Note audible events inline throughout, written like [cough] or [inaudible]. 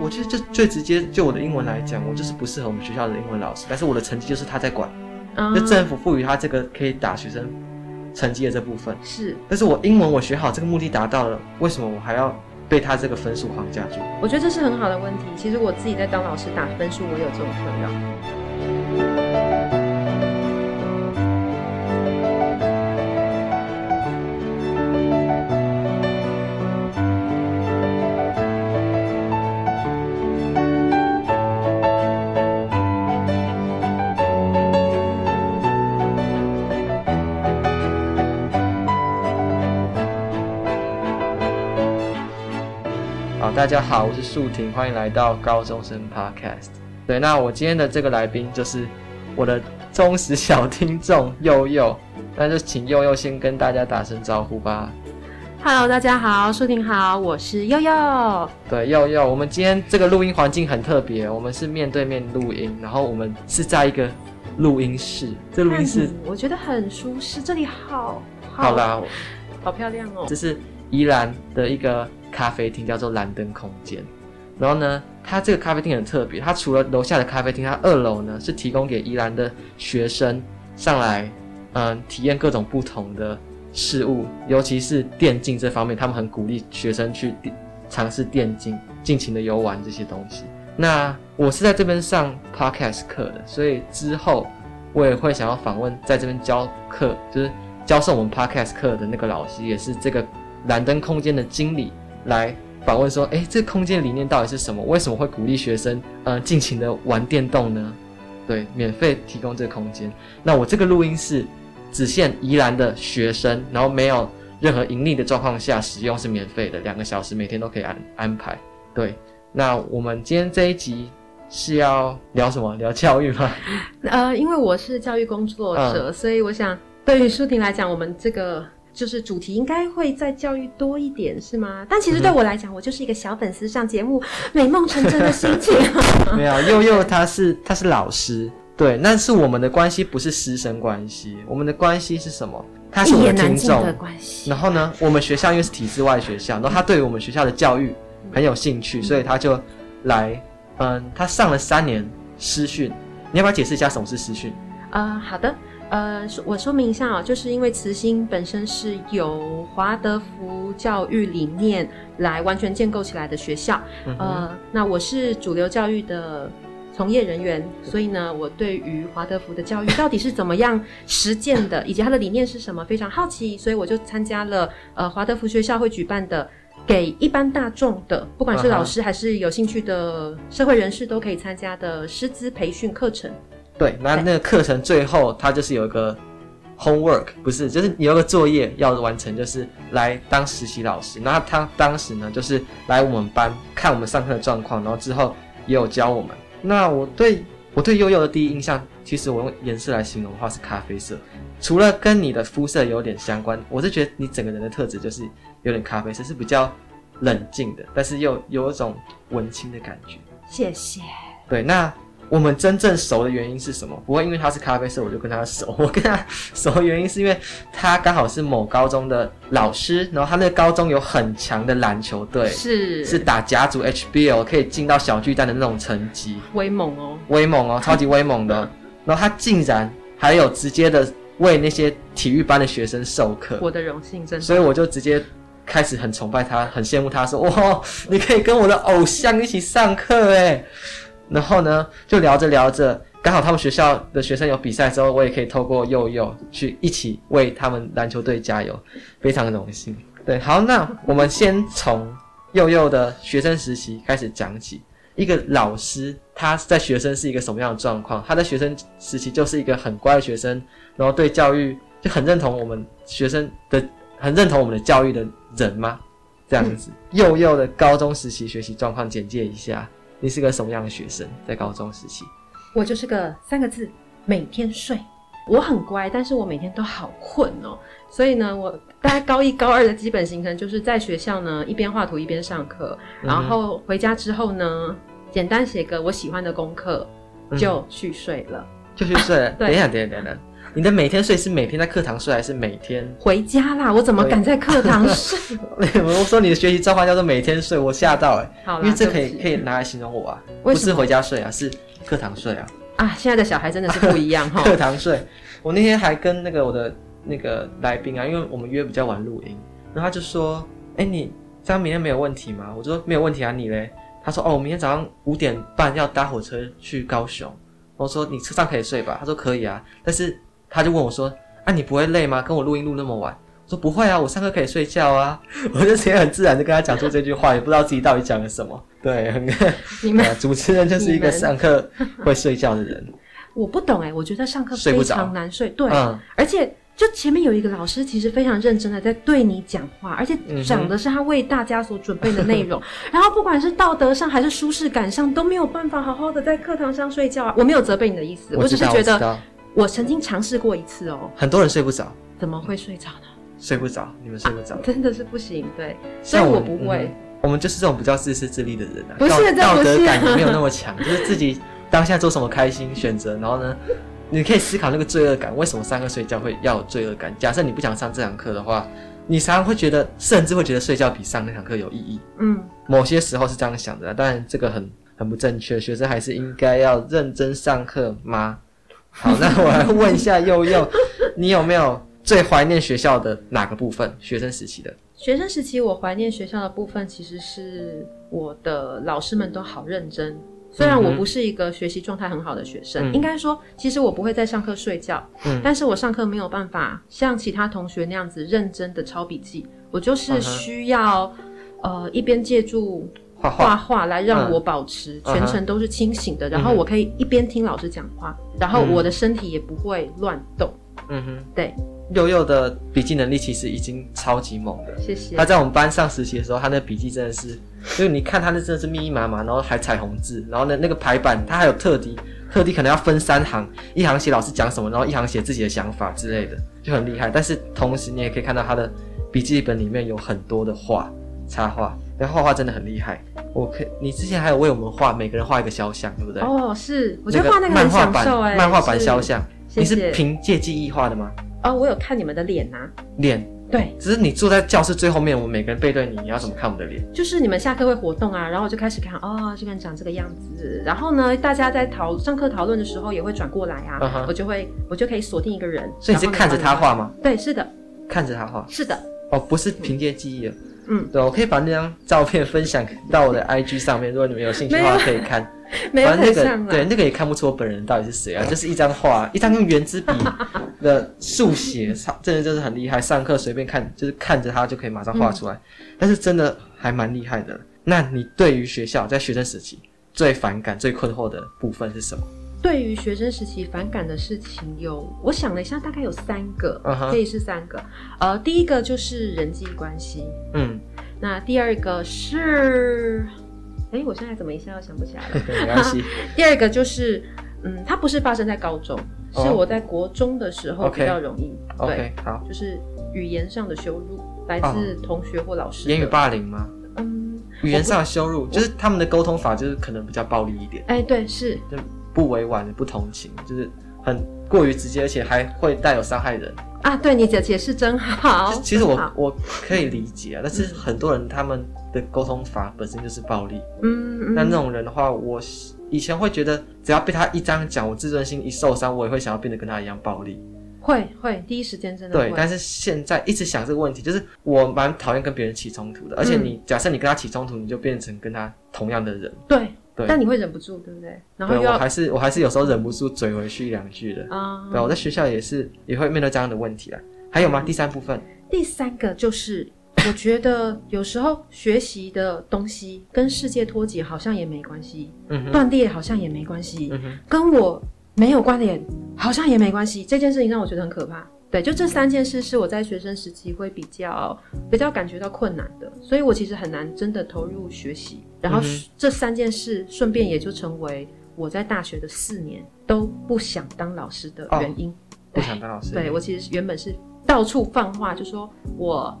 我觉得就最直接，就我的英文来讲，我就是不适合我们学校的英文老师，但是我的成绩就是他在管，就政府赋予他这个可以打学生成绩的这部分是，但是我英文我学好，这个目的达到了，为什么我还要被他这个分数框架住？我觉得这是很好的问题。其实我自己在当老师打分数，我有这种困扰。家好，我是树婷，欢迎来到高中生 Podcast。对，那我今天的这个来宾就是我的忠实小听众佑佑，那就请佑佑先跟大家打声招呼吧。Hello，大家好，舒婷好，我是佑佑。对，佑佑，我们今天这个录音环境很特别，我们是面对面录音，然后我们是在一个录音室，这录音室我觉得很舒适，这里好好，好啦，好漂亮哦。这是宜兰的一个。咖啡厅叫做蓝灯空间，然后呢，它这个咖啡厅很特别，它除了楼下的咖啡厅，它二楼呢是提供给宜兰的学生上来，嗯，体验各种不同的事物，尤其是电竞这方面，他们很鼓励学生去尝试电竞，尽情的游玩这些东西。那我是在这边上 podcast 课的，所以之后我也会想要访问在这边教课，就是教授我们 podcast 课的那个老师，也是这个蓝灯空间的经理。来访问说，诶，这个空间理念到底是什么？为什么会鼓励学生，呃，尽情的玩电动呢？对，免费提供这个空间。那我这个录音室只限宜兰的学生，然后没有任何盈利的状况下使用是免费的，两个小时每天都可以安安排。对，那我们今天这一集是要聊什么？[laughs] 聊教育吗？呃，因为我是教育工作者，嗯、所以我想对于舒婷来讲，我们这个。就是主题应该会在教育多一点，是吗？但其实对我来讲，嗯、我就是一个小粉丝上节目美梦成真的心情。[laughs] 没有，佑佑他是他是老师，对，那是我们的关系，不是师生关系。我们的关系是什么？他是我的听众的关系。然后呢，我们学校因为是体制外学校，然后他对于我们学校的教育很有兴趣，嗯、所以他就来，嗯，他上了三年师训。你要不要解释一下什么是师训？啊、呃，好的。呃，我说明一下啊，就是因为慈心本身是由华德福教育理念来完全建构起来的学校，嗯、呃，那我是主流教育的从业人员，所以呢，我对于华德福的教育到底是怎么样实践的，[laughs] 以及它的理念是什么，非常好奇，所以我就参加了呃华德福学校会举办的给一般大众的，不管是老师还是有兴趣的社会人士都可以参加的师资培训课程。对，那那个课程最后，它就是有一个 homework，不是，就是有个作业要完成，就是来当实习老师。那他当时呢，就是来我们班看我们上课的状况，然后之后也有教我们。那我对我对悠悠的第一印象，其实我用颜色来形容的话是咖啡色，除了跟你的肤色有点相关，我是觉得你整个人的特质就是有点咖啡色，是比较冷静的，但是又有一种文青的感觉。谢谢。对，那。我们真正熟的原因是什么？不会因为他是咖啡色我就跟他熟。[laughs] 我跟他熟的原因是因为他刚好是某高中的老师，然后他那个高中有很强的篮球队，是是打甲组 HBL 可以进到小巨蛋的那种成绩，威猛哦，威猛哦，[laughs] 超级威猛的。然后他竟然还有直接的为那些体育班的学生授课，我的荣幸，真的。所以我就直接开始很崇拜他，很羡慕他说，哇，你可以跟我的偶像一起上课诶。然后呢，就聊着聊着，刚好他们学校的学生有比赛之后，我也可以透过佑佑去一起为他们篮球队加油，非常的荣幸。对，好，那我们先从佑佑的学生时期开始讲起。一个老师他在学生是一个什么样的状况？他在学生时期就是一个很乖的学生，然后对教育就很认同我们学生的，很认同我们的教育的人吗？这样子，[laughs] 祐祐的高中时期学习状况简介一下。你是个什么样的学生？在高中时期，我就是个三个字：每天睡。我很乖，但是我每天都好困哦。所以呢，我大概高一、高二的基本行程就是在学校呢一边画图一边上课，然后回家之后呢，简单写个我喜欢的功课，就去睡了。就去睡。[laughs] 等一下，等一下，等一下。你的每天睡是每天在课堂睡，还是每天回家啦？我怎么敢在课堂睡？我说你的学习召唤叫做每天睡，我吓到哎、欸。好啦，因为这可以可以拿来形容我啊，不是回家睡啊，是课堂睡啊。啊，现在的小孩真的是不一样哈。[laughs] 课堂睡，我那天还跟那个我的那个来宾啊，因为我们约比较晚录音，然后他就说：“哎、欸，你这样明天没有问题吗？”我说：“没有问题啊，你嘞？”他说：“哦，我明天早上五点半要搭火车去高雄。”我说：“你车上可以睡吧？”他说：“可以啊。”但是他就问我说：“啊，你不会累吗？跟我录音录那么晚？”我说：“不会啊，我上课可以睡觉啊。[laughs] ”我就直接很自然的跟他讲出这句话，也不知道自己到底讲了什么。对，很你们 [laughs] 主持人就是一个上课会睡觉的人。我不懂哎、欸，我觉得上课非常难睡。睡对、嗯，而且就前面有一个老师，其实非常认真的在对你讲话，而且讲的是他为大家所准备的内容。嗯、[laughs] 然后不管是道德上还是舒适感上，都没有办法好好的在课堂上睡觉啊。我没有责备你的意思，我，我只是觉得我曾经尝试过一次哦。很多人睡不着，怎么会睡着呢？睡不着，你们睡不着、啊，[laughs] 真的是不行。对，所以我不会、嗯。我们就是这种比较自私自利的人啊，不是道，道德感也没有那么强，[laughs] 就是自己。当下做什么开心选择，然后呢，你可以思考那个罪恶感，为什么上课睡觉会要有罪恶感？假设你不想上这堂课的话，你常常会觉得，甚至会觉得睡觉比上那堂课有意义。嗯，某些时候是这样想的，当然这个很很不正确，学生还是应该要认真上课吗？好，那我来问一下佑佑，你有没有最怀念学校的哪个部分？学生时期的？学生时期，我怀念学校的部分，其实是我的老师们都好认真。虽然我不是一个学习状态很好的学生，嗯、应该说，其实我不会在上课睡觉，嗯，但是我上课没有办法像其他同学那样子认真的抄笔记，我就是需要，嗯、呃，一边借助画画。来让我保持全程都是清醒的，嗯、然后我可以一边听老师讲话，嗯，然后我的身体也不会乱动，嗯哼，对。悠悠的笔记能力其实已经超级猛的，谢谢。他在我们班上实习的时候，他那笔记真的是，就是你看他那真的是密密麻麻，然后还彩虹字，然后呢那个排版他还有特地特地可能要分三行，一行写老师讲什么，然后一行写自己的想法之类的，就很厉害。但是同时你也可以看到他的笔记本里面有很多的画插画，然后画画真的很厉害。我可，你之前还有为我们画每个人画一个肖像，对不对？哦，是，我觉得画那个很享受哎，漫画版肖像，你是凭借记忆画的吗？哦，我有看你们的脸呐、啊，脸对，只是你坐在教室最后面，我们每个人背对你，你要怎么看我们的脸？就是你们下课会活动啊，然后我就开始看，哦，这个人长这个样子，然后呢，大家在讨上课讨论的时候也会转过来啊，uh-huh. 我就会我就可以锁定一个人，所以你是看着他画吗？对，是的，看着他画，是的，哦，不是凭借记忆的。嗯，对，我可以把那张照片分享到我的 IG 上面，如果你们有兴趣的话，可以看。[laughs] 没有那个，对，那个也看不出我本人到底是谁啊，[laughs] 就是一张画，一张用圆珠笔的速写，真的就是很厉害。上课随便看，就是看着它就可以马上画出来，嗯，但是真的还蛮厉害的。那你对于学校在学生时期最反感、最困惑的部分是什么？对于学生时期反感的事情有，我想了一下，大概有三个，uh-huh. 可以是三个。呃，第一个就是人际关系，嗯，那第二个是，哎，我现在怎么一下又想不起来了？[laughs] 没关系。第二个就是，嗯，它不是发生在高中，oh. 是我在国中的时候比较容易，okay. 对，okay. 好，就是语言上的羞辱，来自同学或老师。言语霸凌吗？嗯，语言上的羞辱，就是他们的沟通法就是可能比较暴力一点。哎，对，是。不委婉的不同情，就是很过于直接，而且还会带有伤害人啊！对，你的解释真好。其实我我可以理解啊，但是很多人他们的沟通法本身就是暴力。嗯，那那种人的话，我以前会觉得，只要被他一这样讲，我自尊心一受伤，我也会想要变得跟他一样暴力。会会，第一时间真的会。对，但是现在一直想这个问题，就是我蛮讨厌跟别人起冲突的，而且你假设你跟他起冲突，你就变成跟他同样的人。对。对，但你会忍不住，对不对？然后对，我还是我还是有时候忍不住嘴回去一两句的啊。对，我在学校也是也会面对这样的问题啊。还有吗？第三部分，第三个就是我觉得有时候学习的东西跟世界脱节好像也没关系，嗯，断裂好像也没关系，嗯，跟我没有关联好像也没关系。这件事情让我觉得很可怕。对，就这三件事是我在学生时期会比较比较感觉到困难的，所以我其实很难真的投入学习。然后这三件事顺便也就成为我在大学的四年都不想当老师的原因。哦、不想当老师。对，我其实原本是到处放话，就说我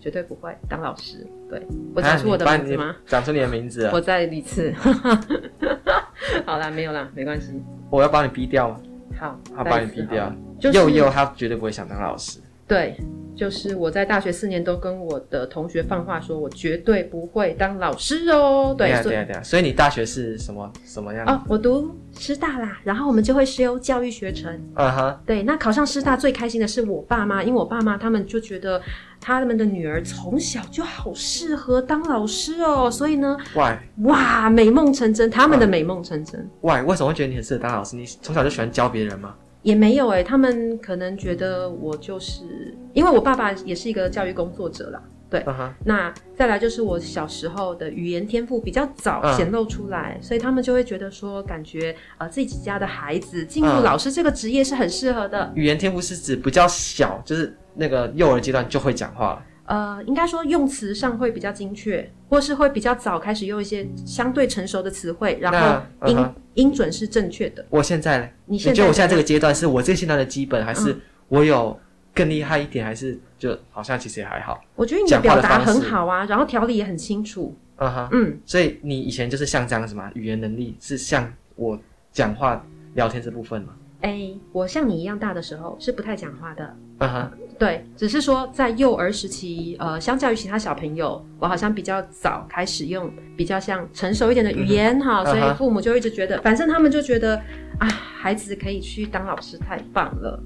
绝对不会当老师。对，我讲出我的名字吗？[laughs] 讲出你的名字。我再一次。[laughs] 好啦，没有啦，没关系。我要帮你逼掉吗？好，他把你逼掉。就是、祐祐他绝对不会想当老师。对，就是我在大学四年都跟我的同学放话说，我绝对不会当老师哦。对，对啊，对啊。所以你大学是什么什么样？哦，我读师大啦，然后我们就会修教育学程。嗯哼。对，那考上师大最开心的是我爸妈，因为我爸妈他们就觉得他们的女儿从小就好适合当老师哦，所以呢，Why？哇，美梦成真，他们的美梦成真。Why？为什么会觉得你很适合当老师？你从小就喜欢教别人吗？也没有哎、欸，他们可能觉得我就是，因为我爸爸也是一个教育工作者啦，对。Uh -huh. 那再来就是我小时候的语言天赋比较早显露出来，uh -huh. 所以他们就会觉得说，感觉呃自己家的孩子进入老师这个职业是很适合的。Uh -huh. 语言天赋是指比较小，就是那个幼儿阶段就会讲话了。呃，应该说用词上会比较精确，或是会比较早开始用一些相对成熟的词汇，然后音、uh. 音准是正确的。我现在，你现在你觉得我现在这个阶段是我这个阶段的基本，还是我有更厉害一点，还是就好像其实也还好？我觉得你的表达很好啊，然后条理也很清楚。嗯哼，嗯，所以你以前就是像这样子吗？语言能力是像我讲话聊天这部分吗？哎、欸，我像你一样大的时候是不太讲话的。嗯哼，对，只是说在幼儿时期，呃，相较于其他小朋友，我好像比较早开始用比较像成熟一点的语言哈、嗯，所以父母就一直觉得，反正他们就觉得啊，孩子可以去当老师，太棒了。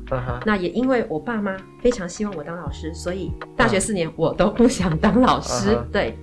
那也因为我爸妈非常希望我当老师，所以大学四年我都不想当老师。嗯、对，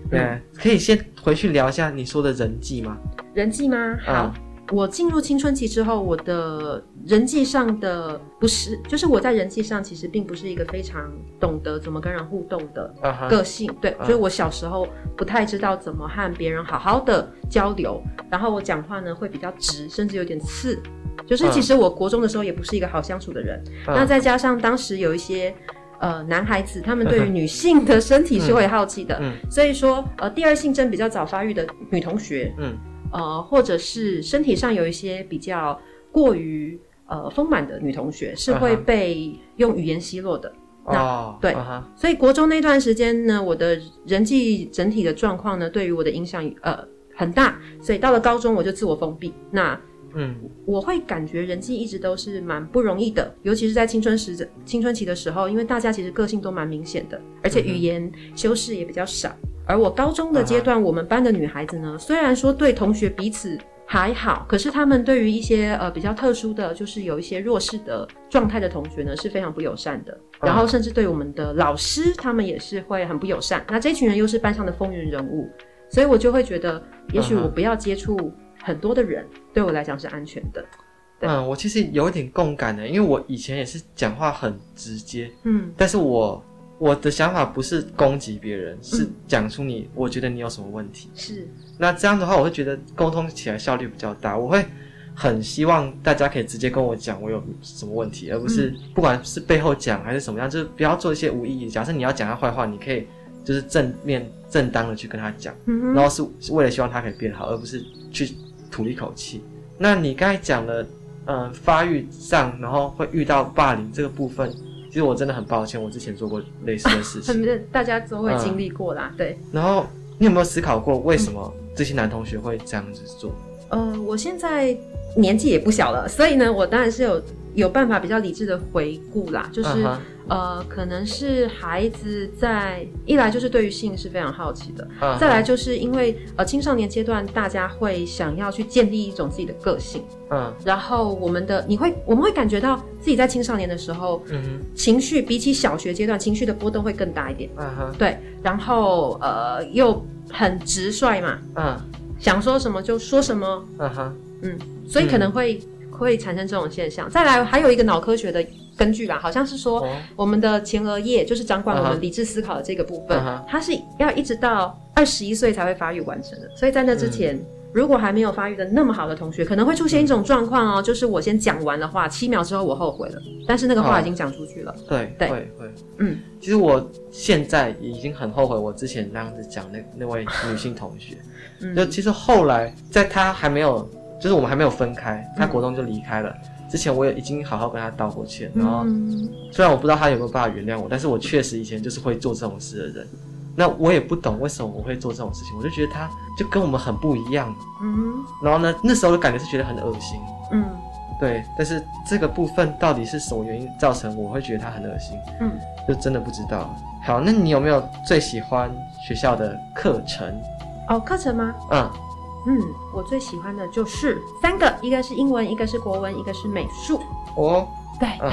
可以先回去聊一下你说的人际吗？人际吗？好。嗯我进入青春期之后，我的人际上的不是，就是我在人际上其实并不是一个非常懂得怎么跟人互动的个性。Uh-huh. 对，所以我小时候不太知道怎么和别人好好的交流，然后我讲话呢会比较直，甚至有点刺。就是其实我国中的时候也不是一个好相处的人。Uh-huh. 那再加上当时有一些呃男孩子，他们对于女性的身体是会好奇的，uh-huh. 所以说呃第二性征比较早发育的女同学，嗯。呃，或者是身体上有一些比较过于呃丰满的女同学，是会被用语言奚落的。Uh oh, 对，uh. 所以国中那段时间呢，我的人际整体的状况呢，对于我的影响呃很大。所以到了高中，我就自我封闭。那嗯，我会感觉人际一直都是蛮不容易的，尤其是在青春时青春期的时候，因为大家其实个性都蛮明显的，而且语言修饰也比较少。而我高中的阶段，我们班的女孩子呢，虽然说对同学彼此还好，可是她们对于一些呃比较特殊的，就是有一些弱势的状态的同学呢，是非常不友善的。然后甚至对我们的老师，他们也是会很不友善。那这群人又是班上的风云人物，所以我就会觉得，也许我不要接触很多的人，对我来讲是安全的。嗯，我其实有一点共感的，因为我以前也是讲话很直接，嗯，但是我。我的想法不是攻击别人，是讲出你，我觉得你有什么问题。是，那这样的话，我会觉得沟通起来效率比较大。我会很希望大家可以直接跟我讲我有什么问题，而不是不管是背后讲还是什么样，就是不要做一些无意义。假设你要讲他坏话，你可以就是正面正当的去跟他讲，然后是是为了希望他可以变好，而不是去吐一口气。那你刚才讲了，嗯，发育上，然后会遇到霸凌这个部分。其实我真的很抱歉，我之前做过类似的事情，啊、[laughs] 大家都会经历过啦、嗯，对。然后你有没有思考过，为什么这些男同学会这样子做？呃，我现在年纪也不小了，所以呢，我当然是有有办法比较理智的回顾啦，就是。Uh-huh. 呃，可能是孩子在一来就是对于性是非常好奇的，uh -huh. 再来就是因为呃青少年阶段大家会想要去建立一种自己的个性，嗯、uh 然后我们的你会我们会感觉到自己在青少年的时候，嗯、uh. 情绪比起小学阶段情绪的波动会更大一点，嗯哼，对，然后呃又很直率嘛，嗯、uh 想说什么就说什么，嗯哼，嗯，所以可能会、uh. 会产生这种现象。再来还有一个脑科学的。根据吧，好像是说我们的前额叶就是掌管我们理智思考的这个部分，uh. 它是要一直到二十一岁才会发育完成的。所以在那之前，嗯、如果还没有发育的那么好的同学，可能会出现一种状况哦，就是我先讲完的话，七秒之后我后悔了，但是那个话已经讲出去了。Uh. 对对会会，嗯，其实我现在已经很后悔我之前那样子讲那那位女性同学，就其实后来在她还没有，就是我们还没有分开，他国中就离开了。嗯之前我也已经好好跟他道过歉，然后虽然我不知道他有没有办法原谅我，但是我确实以前就是会做这种事的人。那我也不懂为什么我会做这种事情，我就觉得他就跟我们很不一样。嗯，然后呢，那时候的感觉是觉得很恶心。嗯，对，但是这个部分到底是什么原因造成我会觉得他很恶心？嗯，就真的不知道。好，那你有没有最喜欢学校的课程？哦，课程吗？嗯嗯，我最喜欢的就是三个，一个是英文，一个是国文，一个是美术。哦，对，嗯，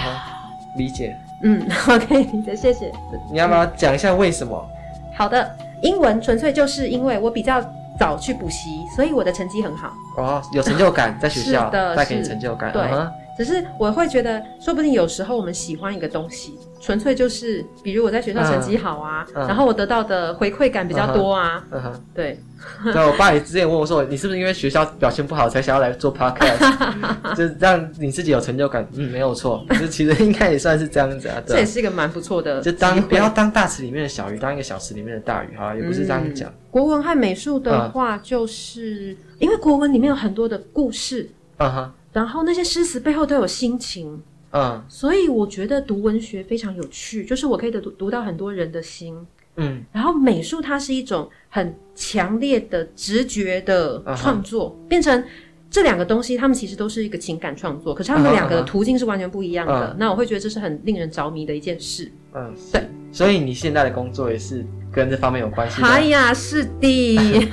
理解。嗯，OK，理解，谢谢。你要不要讲一下为什么？嗯、好的，英文纯粹就是因为我比较早去补习，所以我的成绩很好。哦，有成就感，在学校带给你是成就感。对。嗯只是我会觉得，说不定有时候我们喜欢一个东西，纯粹就是，比如我在学校成绩好啊，嗯嗯、然后我得到的回馈感比较多啊。嗯哼，对。[laughs] 对，我爸也之前问我说，你是不是因为学校表现不好才想要来做 podcast，[laughs] 就是让你自己有成就感？嗯，没有错，就其实应该也算是这样子啊。这也是一个蛮不错的。就当不要当大池里面的小鱼，当一个小池里面的大鱼，哈，也不是这样讲。嗯、国文和美术的话，就是、嗯、因为国文里面有很多的故事。嗯哼。然后那些诗词背后都有心情，嗯，所以我觉得读文学非常有趣，就是我可以读读到很多人的心，嗯。然后美术它是一种很强烈的直觉的创作，嗯、变成这两个东西，他们其实都是一个情感创作，可是他们两个的途径是完全不一样的。嗯、那我会觉得这是很令人着迷的一件事。嗯，对。所以你现在的工作也是跟这方面有关系的？哎呀，是的，[laughs]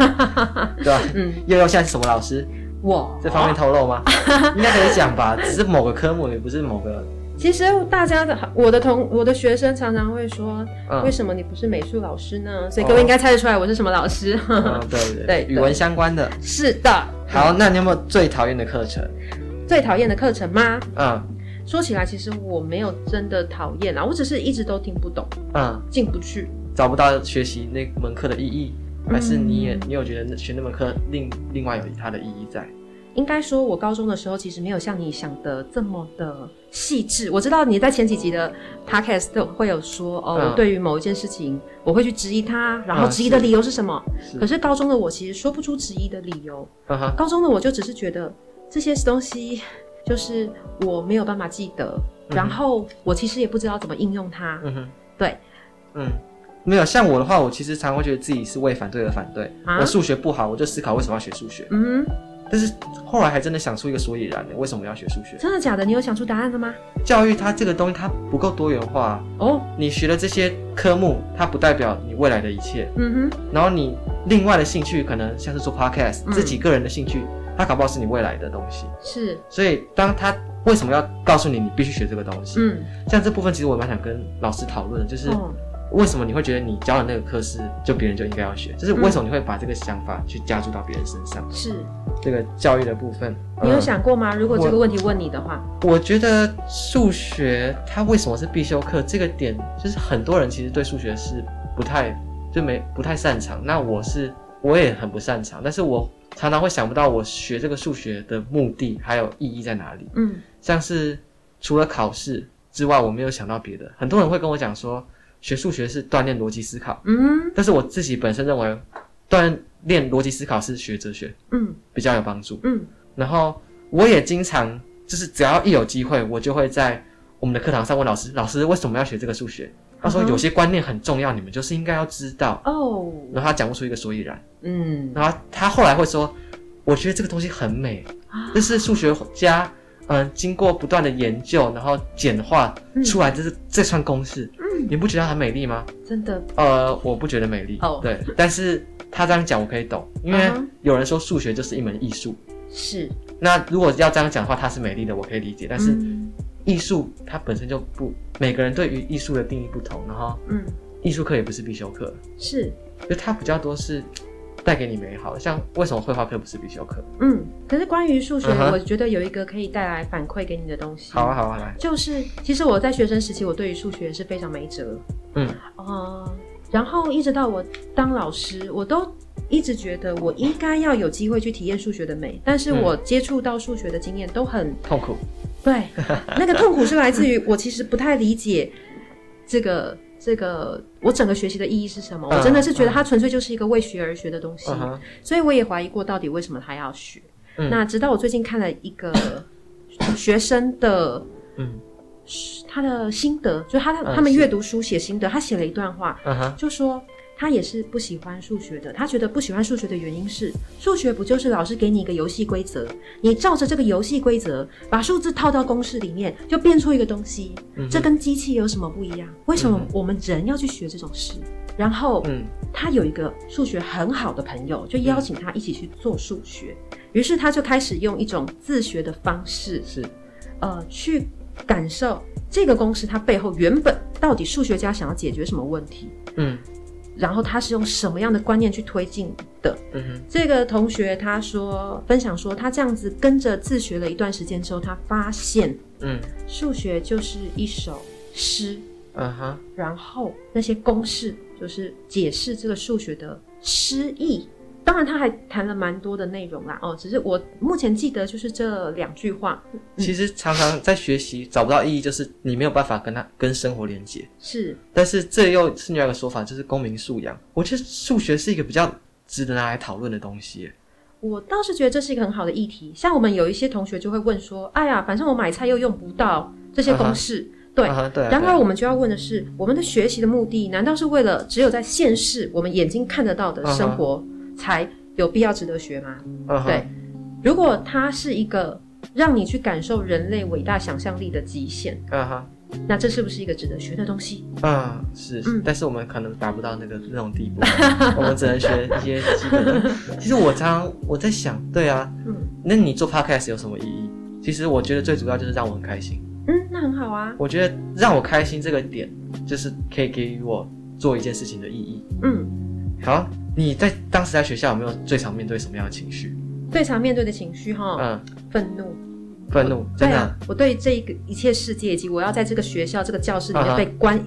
对吧？嗯，又要现在是什么老师？哇，这方面透露吗？[laughs] 应该可以讲吧，只是某个科目，也不是某个。其实大家的我的同我的学生常常会说，嗯、为什么你不是美术老师呢？所以各位应该猜得出来我是什么老师。嗯、对对 [laughs] 对，对，语文相关的。是的。好，那你有没有最讨厌的课程？最讨厌的课程吗？嗯，说起来，其实我没有真的讨厌啊，我只是一直都听不懂，嗯，进不去，找不到学习那门课的意义。还是你也你有觉得学那门课另另外有它的意义在？应该说，我高中的时候其实没有像你想的这么的细致。我知道你在前几集的 podcast 都会有说哦，嗯、对于某一件事情，我会去质疑它，然后质疑的理由是什么？是可是高中的我其实说不出质疑的理由。嗯、高中的我就只是觉得这些东西就是我没有办法记得，嗯、然后我其实也不知道怎么应用它。嗯哼，对，嗯。没有像我的话，我其实常会觉得自己是为反对而反对。啊、我数学不好，我就思考为什么要学数学。嗯，但是后来还真的想出一个所以然的，为什么要学数学？真的假的？你有想出答案了吗？教育它这个东西它不够多元化哦。你学的这些科目，它不代表你未来的一切。嗯哼。然后你另外的兴趣，可能像是做 podcast，、嗯、自己个人的兴趣，它搞不好是你未来的东西。是。所以当他为什么要告诉你你必须学这个东西？嗯。像这部分，其实我蛮想跟老师讨论的，就是。哦为什么你会觉得你教的那个课是就别人就应该要学？就是为什么你会把这个想法去加注到别人身上？是这个教育的部分，你有想过吗？如果这个问题问你的话，我，我觉得数学它为什么是必修课？这个点就是很多人其实对数学是不太就没不太擅长。那我是我也很不擅长，但是我常常会想不到我学这个数学的目的还有意义在哪里。嗯，像是除了考试之外，我没有想到别的。很多人会跟我讲说。学数学是锻炼逻辑思考，嗯，但是我自己本身认为，锻炼逻辑思考是学哲学，嗯，比较有帮助，嗯。然后我也经常就是只要一有机会，我就会在我们的课堂上问老师：“老师，为什么要学这个数学？”他说：“有些观念很重要，你们就是应该要知道。”哦，然后他讲不出一个所以然，嗯。然后他后来会说：“我觉得这个东西很美，这是数学家嗯经过不断的研究，然后简化出来，这是这串公式。”你不觉得它很美丽吗？真的？呃，我不觉得美丽。哦，oh. 对，但是他这样讲我可以懂，因为有人说数学就是一门艺术。是、uh。那如果要这样讲的话，它是美丽的，我可以理解。但是艺术它本身就不，每个人对于艺术的定义不同，然后嗯，艺术课也不是必修课。是。就它比较多是。带给你美好，像为什么绘画课不是必修课？嗯，可是关于数学，我觉得有一个可以带来反馈给你的东西。好啊，好啊，来，就是其实我在学生时期，我对于数学是非常没辙。嗯，呃，然后一直到我当老师，我都一直觉得我应该要有机会去体验数学的美，但是我接触到数学的经验都很痛苦。对，那个痛苦是来自于 [laughs] 我其实不太理解这个。这个我整个学习的意义是什么？我真的是觉得它纯粹就是一个为学而学的东西，所以我也怀疑过到底为什么他要学。那直到我最近看了一个 [coughs] 学生的，嗯，他的心得，就他他们阅读书写心得，他写了一段话，就说他也是不喜欢数学的。他觉得不喜欢数学的原因是，数学不就是老师给你一个游戏规则，你照着这个游戏规则把数字套到公式里面，就变出一个东西。嗯、这跟机器有什么不一样？为什么我们人要去学这种事？嗯、然后，嗯，他有一个数学很好的朋友，就邀请他一起去做数学。于、嗯、是他就开始用一种自学的方式，是，呃，去感受这个公式它背后原本到底数学家想要解决什么问题。嗯。然后他是用什么样的观念去推进的？嗯哼，这个同学他说分享说，他这样子跟着自学了一段时间之后，他发现，嗯，数学就是一首诗，嗯哼，然后那些公式就是解释这个数学的诗意。当然，他还谈了蛮多的内容啦。哦，只是我目前记得就是这两句话。嗯、其实常常在学习找不到意义，就是你没有办法跟他跟生活连接。是，但是这又是另外一个说法，就是公民素养。我觉得数学是一个比较值得拿来讨论的东西。我倒是觉得这是一个很好的议题。像我们有一些同学就会问说：“哎呀，反正我买菜又用不到这些公式。Uh ”对，uh。然而我们就要问的是：我们的学习的目的，难道是为了只有在现世我们眼睛看得到的生活？Uh. 才有必要值得学吗？Uh huh. 对，如果它是一个让你去感受人类伟大想象力的极限，uh huh. 那这是不是一个值得学的东西？啊、uh，是，嗯、但是我们可能达不到那个那种地步，[laughs] 我们只能学一些基本的。其实我常常我在想，对啊，嗯，那你做 podcast 有什么意义？其实我觉得最主要就是让我很开心。嗯，那很好啊。我觉得让我开心这个点，就是可以给予我做一件事情的意义。嗯，好。你在当时在学校有没有最常面对什么样的情绪？最常面对的情绪哈，嗯，愤怒，愤怒，真的。啊，我对这一个一切世界以及我要在这个学校这个教室里面被关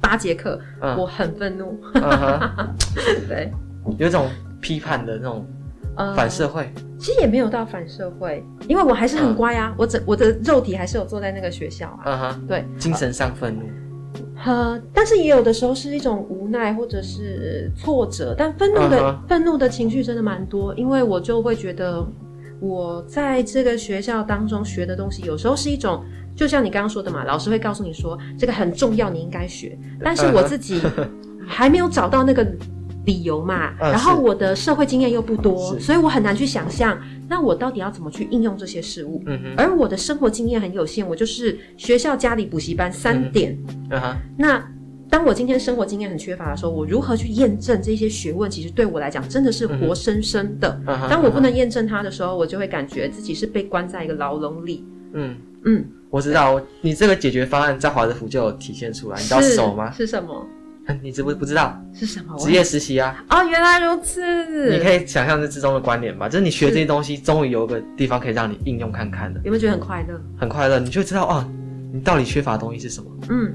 八节课，我很愤怒。[laughs] 对，有一种批判的那种反社会。其实也没有到反社会，因为我还是很乖啊，我整我的肉体还是有坐在那个学校啊。嗯哼，对，精神上愤怒。呃，但是也有的时候是一种无奈或者是挫折，但愤怒的、uh huh. 愤怒的情绪真的蛮多，因为我就会觉得我在这个学校当中学的东西，有时候是一种，就像你刚刚说的嘛，老师会告诉你说这个很重要，你应该学，但是我自己 [laughs] 还没有找到那个理由嘛，uh. 然后我的社会经验又不多，uh. 所以我很难去想象。那我到底要怎么去应用这些事物？嗯哼。而我的生活经验很有限，我就是学校、家里、补习班三点。嗯哼。那当我今天生活经验很缺乏的时候，我如何去验证这些学问？其实对我来讲，真的是活生生的。嗯。当我不能验证它的时候，我就会感觉自己是被关在一个牢笼里。嗯嗯。我知道，你这个解决方案在华德福就有体现出来。你知道是什么吗？是什么？[laughs] 你知不不知道是什么职业实习啊？哦，原来如此。你可以想象这之中的关联吧？就是你学这些东西，终于有一个地方可以让你应用看看的。有没有觉得很快乐？很快乐，你就知道哦，你到底缺乏的东西是什么？嗯。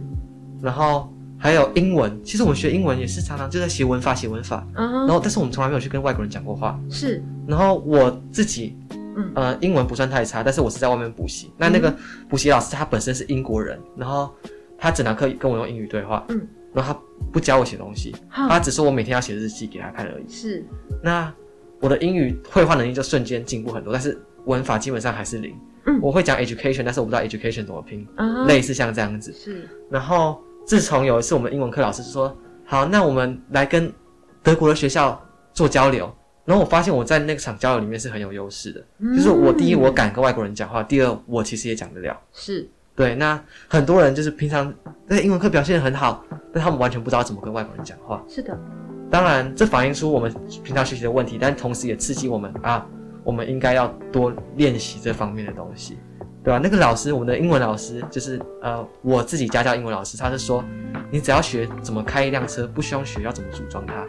然后还有英文，其实我们学英文也是常常就在写文法，写文法。嗯。然后，但是我们从来没有去跟外国人讲过话。是。然后我自己，嗯呃，英文不算太差，但是我是在外面补习。那那个补习老师他本身是英国人，然后他整堂课跟我用英语对话。嗯。然后他不教我写东西，他只说我每天要写日记给他看而已。是，那我的英语绘画能力就瞬间进步很多，但是文法基本上还是零。嗯，我会讲 education，但是我不知道 education 怎么拼，啊、类似像这样子。是，然后自从有一次我们英文课老师说，好，那我们来跟德国的学校做交流，然后我发现我在那个场交流里面是很有优势的，嗯、就是我第一我敢跟外国人讲话，第二我其实也讲得了。是。对，那很多人就是平常在英文课表现得很好，但他们完全不知道怎么跟外国人讲话。是的，当然这反映出我们平常学习的问题，但同时也刺激我们啊，我们应该要多练习这方面的东西，对吧？那个老师，我们的英文老师就是呃，我自己家教英文老师，他是说，你只要学怎么开一辆车，不需要学要怎么组装它。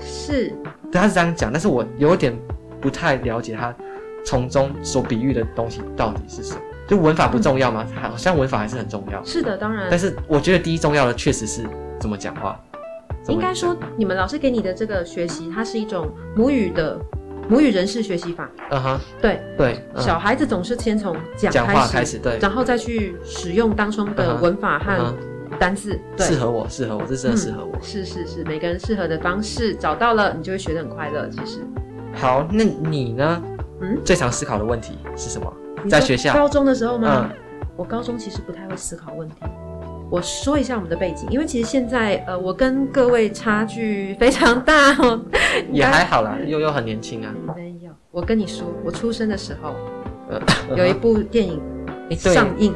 是，对，他是这样讲，但是我有点不太了解他从中所比喻的东西到底是什么。就文法不重要吗？好像文法还是很重要。是的，当然。但是我觉得第一重要的确实是怎么讲话。应该说，你们老师给你的这个学习，它是一种母语的母语人士学习法。嗯哼。对对，小孩子总是先从讲讲话开始，对，然后再去使用当中的文法和单字。适合我，适合我，这真的适合我。是是是，每个人适合的方式找到了，你就会学得很快乐。其实。好，那你呢？嗯，最常思考的问题是什么？在学校高中的时候吗？嗯、我高中其实不太会思考问题。我说一下我们的背景，因为其实现在呃，我跟各位差距非常大哦。[laughs] 也还好啦，悠悠很年轻啊。没有，我跟你说，我出生的时候，呃、[laughs] 有一部电影上映，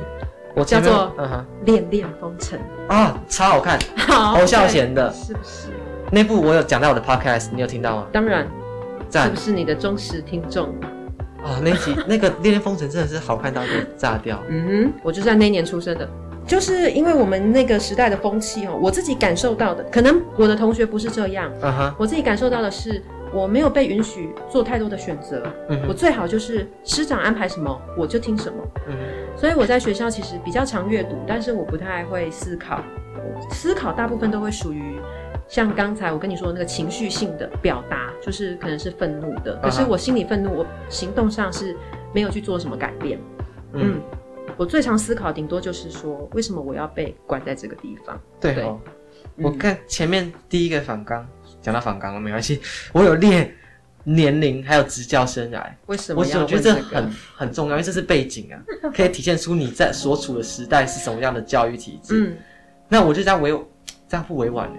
我叫做《恋恋风尘》啊，超好看，侯孝贤的，是不是？那部我有讲到我的 podcast，你有听到吗？当然，是不是你的忠实听众？哦，那集那个《恋恋风尘》真的是好看到就炸掉。嗯哼，我就在那年出生的。就是因为我们那个时代的风气哦，我自己感受到的，可能我的同学不是这样。嗯哼，我自己感受到的是，我没有被允许做太多的选择。嗯，我最好就是师长安排什么我就听什么。嗯，所以我在学校其实比较常阅读，但是我不太会思考。思考大部分都会属于像刚才我跟你说的那个情绪性的表达，就是可能是愤怒的，可是我心里愤怒，我行动上是没有去做什么改变。嗯。嗯我最常思考，顶多就是说，为什么我要被关在这个地方？对哦，对我看前面第一个反纲，讲、嗯、到反纲了，没关系。我有列年龄，还有职教生涯。为什么？我我觉得这很很重要，因为这是背景啊，可以体现出你在所处的时代是什么样的教育体制。嗯，那我就这样委，这样不委婉。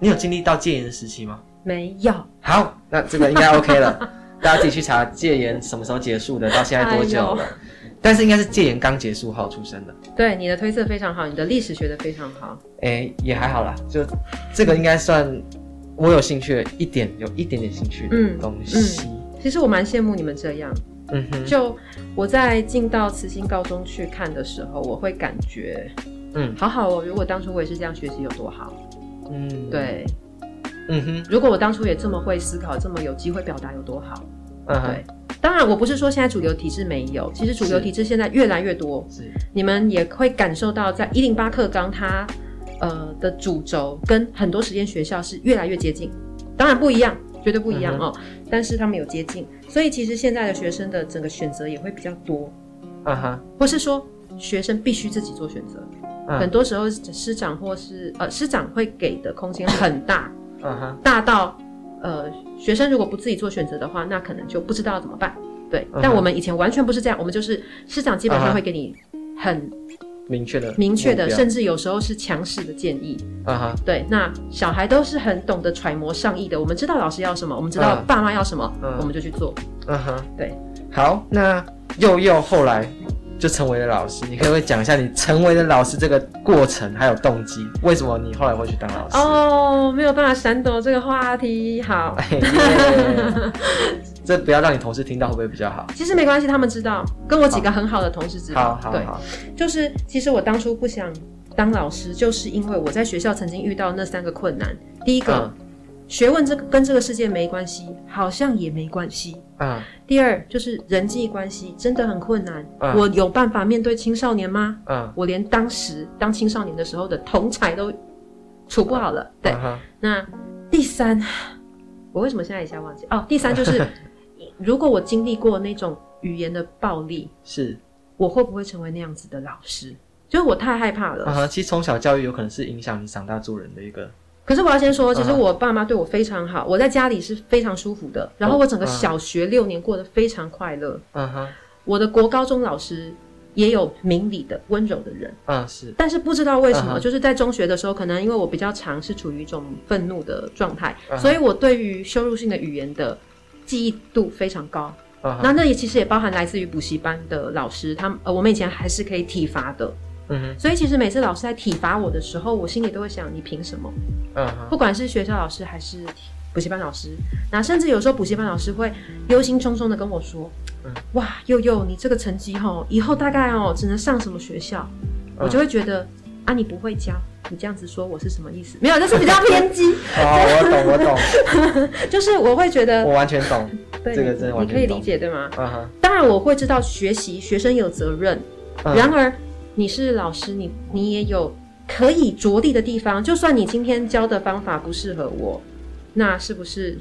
你有经历到戒严的时期吗？没有。好，那这个应该 OK 了，[laughs] 大家自己去查戒严什么时候结束的，到现在多久了？哎但是应该是戒严刚结束后出生的。对，你的推测非常好，你的历史学得非常好。哎、欸，也还好啦，就这个应该算我有兴趣的一点，有一点点兴趣的东西。嗯嗯、其实我蛮羡慕你们这样。嗯哼。就我在进到慈心高中去看的时候，我会感觉，嗯，好好哦。如果当初我也是这样学习，有多好。嗯，对。嗯哼。如果我当初也这么会思考，这么有机会表达，有多好。嗯。对。当然，我不是说现在主流体制没有，其实主流体制现在越来越多。是，你们也会感受到，在一零八课纲它呃的主轴跟很多实验学校是越来越接近。当然不一样，绝对不一样哦。但是他们有接近，所以其实现在的学生的整个选择也会比较多。啊哈，或是说学生必须自己做选择。嗯、很多时候师长或是呃师长会给的空间很大。[laughs] 嗯哼，大到。呃，学生如果不自己做选择的话，那可能就不知道怎么办。对，uh. 但我们以前完全不是这样，我们就是师长基本上会给你很明确的、明确的，甚至有时候是强势的建议。啊哈、uh，huh. 对，那小孩都是很懂得揣摩上意的。我们知道老师要什么，我们知道爸妈要什么，uh. 我们就去做。嗯哼、uh，huh. 对。好，那又又后来。就成为了老师，你可以会讲一下你成为了老师这个过程还有动机，为什么你后来会去当老师？哦，没有办法闪躲这个话题。好，[laughs] 这不要让你同事听到会不会比较好？其实没关系，他们知道，跟我几个很好的同事知道。好，好，好，对，就是其实我当初不想当老师，就是因为我在学校曾经遇到那三个困难。第一个。嗯学问这个跟这个世界没关系，好像也没关系。嗯。第二就是人际关系真的很困难。嗯。我有办法面对青少年吗？嗯。我连当时当青少年的时候的同才都处不好了。嗯、对。嗯、那第三，我为什么现在一下忘记？哦，第三就是，[laughs] 如果我经历过那种语言的暴力，是，我会不会成为那样子的老师？就是我太害怕了。嗯。其实从小教育有可能是影响你长大做人的一个。可是我要先说，其实我爸妈对我非常好，我在家里是非常舒服的。然后我整个小学六年过得非常快乐。嗯哼，我的国高中老师也有明理的、温柔的人。嗯，是。但是不知道为什么，就是在中学的时候，可能因为我比较常是处于一种愤怒的状态，所以我对于羞辱性的语言的记忆度非常高。那那也其实也包含来自于补习班的老师，他们呃，我们以前还是可以体罚的。所以其实每次老师在体罚我的时候，我心里都会想：你凭什么？不管是学校老师还是补习班老师，那甚至有时候补习班老师会忧心忡忡的跟我说：“嗯、哇，佑佑，你这个成绩吼，以后大概哦只能上什么学校？”嗯、我就会觉得啊，你不会教，你这样子说我是什么意思？没有，就是比较偏激。哦，我懂，我懂，[laughs] 就是我会觉得，我完全懂，对这个真的完全懂，你可以理解对吗？嗯哼，当然我会知道学习学生有责任，嗯、然而。你是老师，你你也有可以着力的地方。就算你今天教的方法不适合我，那是不是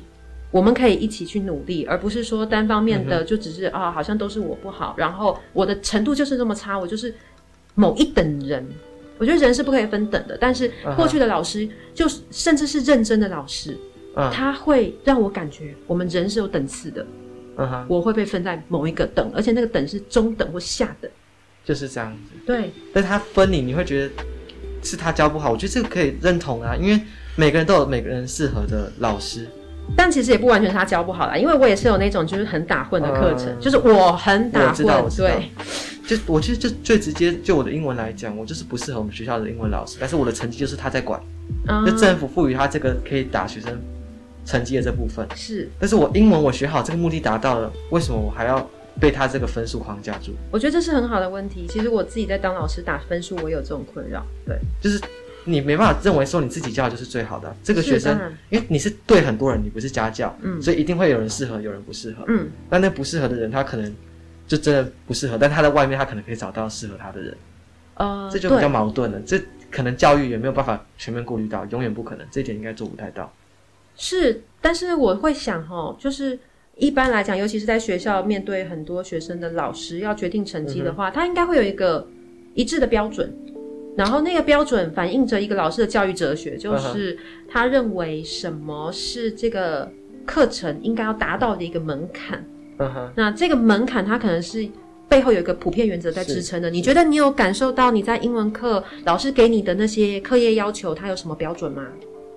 我们可以一起去努力，而不是说单方面的就只是啊、嗯哦，好像都是我不好，然后我的程度就是这么差，我就是某一等人。我觉得人是不可以分等的，但是过去的老师，就甚至是认真的老师，嗯、他会让我感觉我们人是有等次的。我会被分在某一个等，而且那个等是中等或下等。就是这样子，对。但是他分你，你会觉得是他教不好，我觉得这个可以认同啊，因为每个人都有每个人适合的老师。但其实也不完全是他教不好啦，因为我也是有那种就是很打混的课程，呃、就是我很打混。我知道，我知道。对，就我其实就最直接，就我的英文来讲，我就是不适合我们学校的英文老师，但是我的成绩就是他在管，嗯、就政府赋予他这个可以打学生成绩的这部分。是，但是我英文我学好，这个目的达到了，为什么我还要被他这个分数框架住？我觉得这是很好的问题。其实我自己在当老师打分数，我有这种困扰。对，就是。你没办法认为说你自己教的就是最好的，这个学生，因为你是对很多人，你不是家教，嗯，所以一定会有人适合，有人不适合，嗯，但那不适合的人，他可能就真的不适合，但他在外面，他可能可以找到适合他的人，呃，这就比较矛盾了，这可能教育也没有办法全面顾虑到，永远不可能，这一点应该做不太到。是，但是我会想哦，就是一般来讲，尤其是在学校面对很多学生的老师要决定成绩的话，嗯、他应该会有一个一致的标准。然后那个标准反映着一个老师的教育哲学，就是他认为什么是这个课程应该要达到的一个门槛。Uh. 那这个门槛，它可能是背后有一个普遍原则在支撑的。你觉得你有感受到你在英文课老师给你的那些课业要求，它有什么标准吗？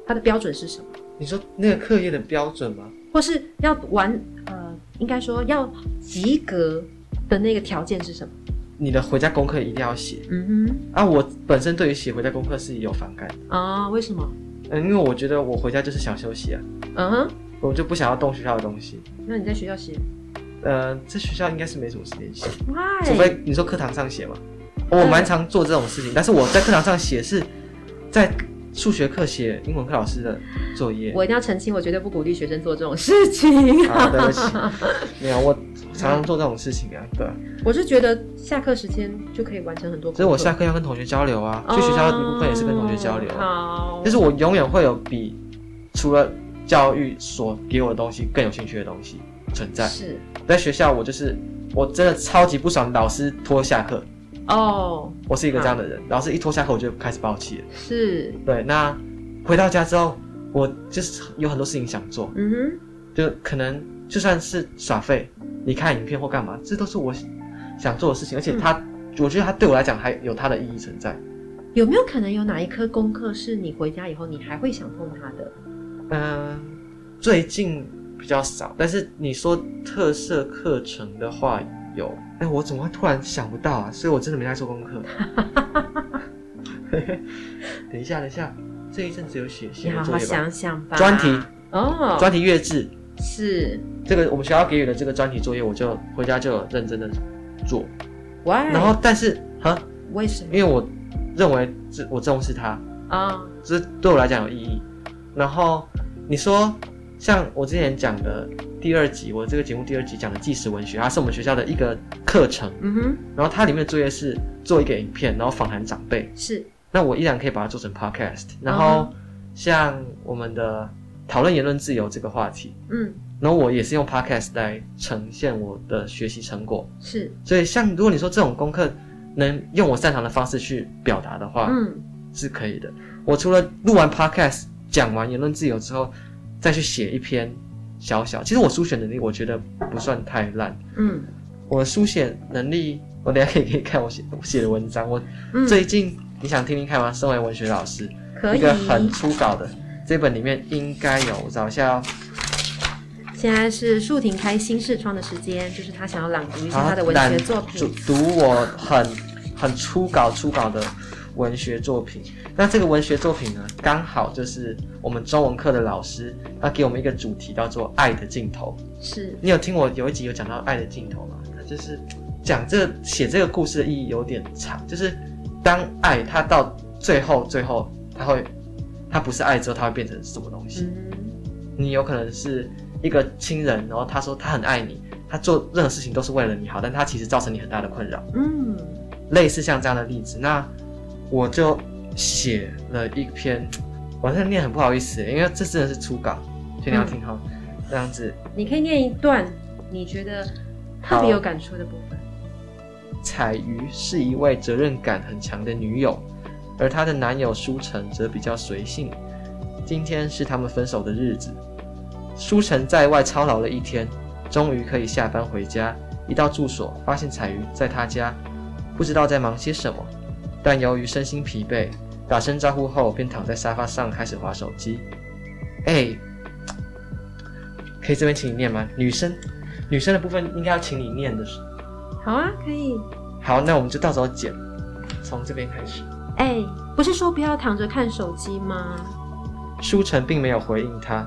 它的标准是什么？你说那个课业的标准吗？或是要完呃，应该说要及格的那个条件是什么？你的回家功课一定要写。嗯哼。啊，我本身对于写回家功课是有反感的。啊，为什么？嗯，因为我觉得我回家就是想休息啊。嗯哼。我就不想要动学校的东西。那你在学校写？呃，在学校应该是没什么时间写。Why？除非你说课堂上写嘛。我蛮常做这种事情，但是我在课堂上写是在。数学课写英文课老师的作业，我一定要澄清，我绝对不鼓励学生做这种事情。啊，对不起，没有，我常常做这种事情啊。对，我是觉得下课时间就可以完成很多。所以我下课要跟同学交流啊，去学校的一部分也是跟同学交流。好，就是我永远会有比除了教育所给我的东西更有兴趣的东西存在。是，在学校我就是我真的超级不爽老师拖下课。哦，oh, 我是一个这样的人，然后是一脱下课我就开始爆气了。是，对。那回到家之后，我就是有很多事情想做，嗯哼，就可能就算是耍废，你看影片或干嘛，这都是我想做的事情。而且他，嗯、我觉得他对我来讲还有他的意义存在。有没有可能有哪一科功课是你回家以后你还会想碰它的？嗯，最近比较少。但是你说特色课程的话。有，哎、欸，我怎么会突然想不到啊？所以我真的没在做功课。[laughs] 等一下，等一下，这一阵子有写，写好好想想吧。专题哦，专题月志是这个我们学校给予的这个专题作业，我就回家就有认真的做。Why? 然后，但是哈，为什么？因为我认为这我重视它啊，这、哦、对我来讲有意义。然后你说。像我之前讲的第二集，我这个节目第二集讲的纪实文学，它是我们学校的一个课程。嗯哼。然后它里面的作业是做一个影片，然后访谈长辈。是。那我依然可以把它做成 podcast。然后像我们的讨论言论自由这个话题，嗯，然后我也是用 podcast 来呈现我的学习成果。是。所以像如果你说这种功课能用我擅长的方式去表达的话，嗯，是可以的。我除了录完 podcast 讲完言论自由之后。再去写一篇小小，其实我书写能力我觉得不算太烂。嗯，我书写能力，我等下可以给你看我写我写的文章。我最近、嗯、你想听听看吗？身为文学老师，可一个很初稿的这本里面应该有，我找一下哦。现在是树婷开新视窗的时间，就是他想要朗读一下他的文学作品，读我很很初稿初稿的文学作品。那这个文学作品呢，刚好就是我们中文课的老师，他给我们一个主题，叫做“爱的尽头”。是你有听我有一集有讲到“爱的尽头”吗？他就是讲这个写这个故事的意义有点长，就是当爱它到最后最后，它会它不是爱之后，它会变成什么东西？嗯、你有可能是一个亲人，然后他说他很爱你，他做任何事情都是为了你好，但他其实造成你很大的困扰。嗯，类似像这样的例子，那我就。写了一篇，我在念很不好意思，因为这真的是初稿，所以你要听哈，嗯、这样子。你可以念一段你觉得特别有感触的部分。彩鱼是一位责任感很强的女友，而她的男友书成则比较随性。今天是他们分手的日子，书成在外操劳了一天，终于可以下班回家。一到住所，发现彩鱼在他家，不知道在忙些什么。但由于身心疲惫，打声招呼后，便躺在沙发上开始划手机。哎，可以这边请你念吗？女生，女生的部分应该要请你念的。好啊，可以。好，那我们就到时候剪，从这边开始。哎，不是说不要躺着看手机吗？舒晨并没有回应他。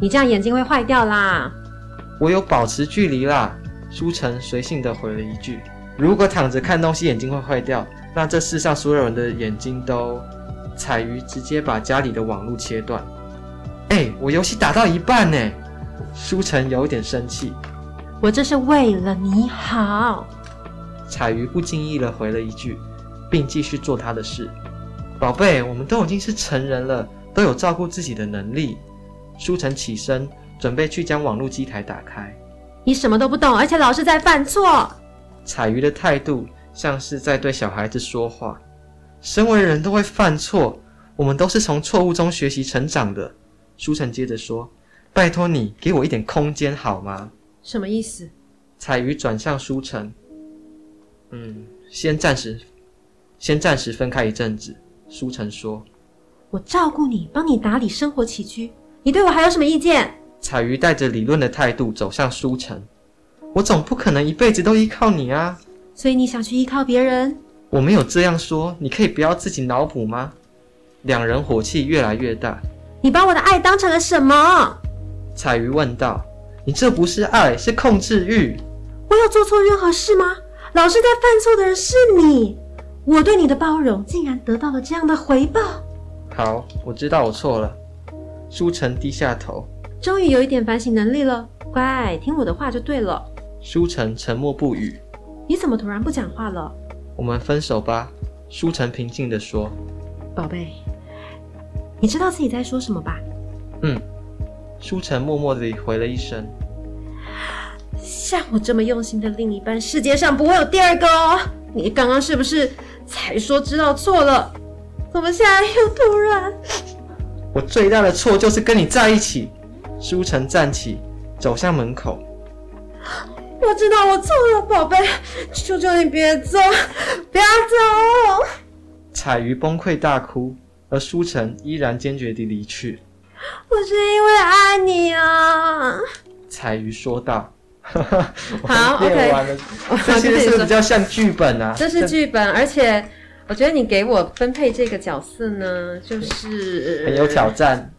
你这样眼睛会坏掉啦。我有保持距离啦。舒晨随性的回了一句：“如果躺着看东西眼睛会坏掉，那这世上所有人的眼睛都……”彩鱼直接把家里的网络切断。哎，我游戏打到一半呢。舒晨有点生气。我这是为了你好。彩鱼不经意的回了一句，并继续做他的事。宝贝，我们都已经是成人了，都有照顾自己的能力。舒晨起身，准备去将网络机台打开。你什么都不懂，而且老是在犯错。彩鱼的态度像是在对小孩子说话。身为人都会犯错，我们都是从错误中学习成长的。书成接着说：“拜托你给我一点空间好吗？”什么意思？彩鱼转向书成：“嗯，先暂时，先暂时分开一阵子。”书成说：“我照顾你，帮你打理生活起居，你对我还有什么意见？”彩鱼带着理论的态度走向书城：“我总不可能一辈子都依靠你啊。”所以你想去依靠别人？我没有这样说，你可以不要自己脑补吗？两人火气越来越大。你把我的爱当成了什么？彩鱼问道。你这不是爱，是控制欲。我有做错任何事吗？老是在犯错的人是你。我对你的包容，竟然得到了这样的回报。好，我知道我错了。书成低下头，终于有一点反省能力了。乖，听我的话就对了。书成沉默不语。你怎么突然不讲话了？我们分手吧，舒晨平静地说。宝贝，你知道自己在说什么吧？嗯。舒晨默默地回了一声。像我这么用心的另一半，世界上不会有第二个哦。你刚刚是不是才说知道错了？怎么现在又突然？我最大的错就是跟你在一起。舒晨站起，走向门口。我知道我错了，宝贝，求求你别走，不要走！彩鱼崩溃大哭，而舒晨依然坚决地离去。我是因为爱你啊！彩鱼说道。[laughs] 好，OK，这些是比较像剧本啊。[laughs] 这是剧本，而且我觉得你给我分配这个角色呢，就是很有挑战。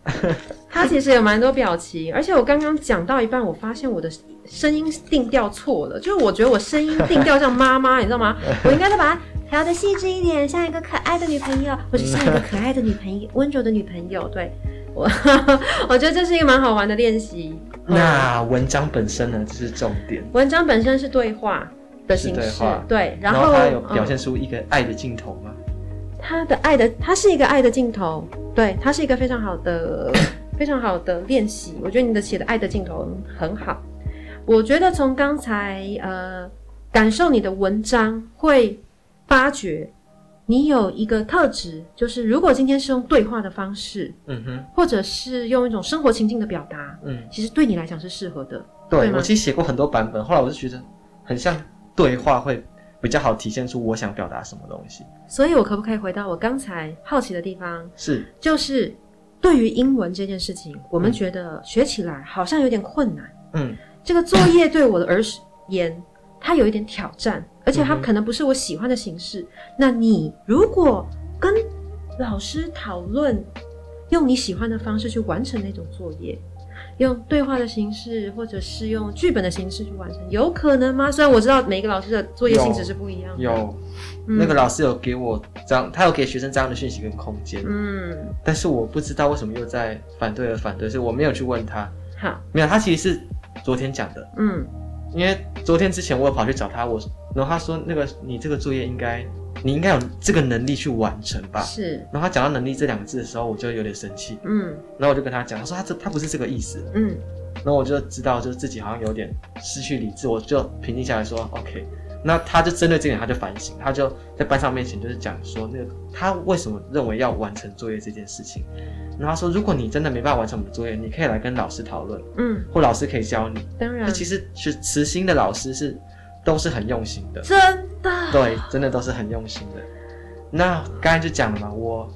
他其实有蛮多表情，而且我刚刚讲到一半，我发现我的声音定调错了，就是我觉得我声音定调像妈妈，你知道吗？[laughs] 我应该再把它调的细致一点，像一个可爱的女朋友，或者像一个可爱的女朋友，温柔的女朋友。对我，[laughs] 我觉得这是一个蛮好玩的练习。那文章本身呢？这是重点。文章本身是对话的形式，对，然后它有表现出一个爱的镜头吗？他的爱的，他是一个爱的镜头，对，他是一个非常好的。非常好的练习，我觉得你的写的爱的镜头很好。我觉得从刚才呃感受你的文章，会发觉你有一个特质，就是如果今天是用对话的方式，嗯哼，或者是用一种生活情境的表达，嗯，其实对你来讲是适合的。对，对？我其实写过很多版本，后来我就觉得很像对话会比较好体现出我想表达什么东西。所以我可不可以回到我刚才好奇的地方？是，就是。对于英文这件事情，我们觉得学起来好像有点困难。嗯，这个作业对我的而言，它有一点挑战，而且它可能不是我喜欢的形式。嗯、那你如果跟老师讨论，用你喜欢的方式去完成那种作业，用对话的形式，或者是用剧本的形式去完成，有可能吗？虽然我知道每一个老师的作业性质是不一样的。有。那个老师有给我这样，他有给学生这样的讯息跟空间，嗯，但是我不知道为什么又在反对而反对，所以我没有去问他。好，没有，他其实是昨天讲的，嗯，因为昨天之前我有跑去找他，我，然后他说那个你这个作业应该，你应该有这个能力去完成吧？是，然后他讲到能力这两个字的时候，我就有点生气，嗯，然后我就跟他讲，他说他这他不是这个意思，嗯，然后我就知道就是自己好像有点失去理智，我就平静下来说，OK。那他就针对这点，他就反省，他就在班上面前就是讲说，那个他为什么认为要完成作业这件事情。然后他说，如果你真的没办法完成我们的作业，你可以来跟老师讨论，嗯，或老师可以教你。当然，那其实是慈心的老师是都是很用心的，真的，对，真的都是很用心的。那刚才就讲了嘛，我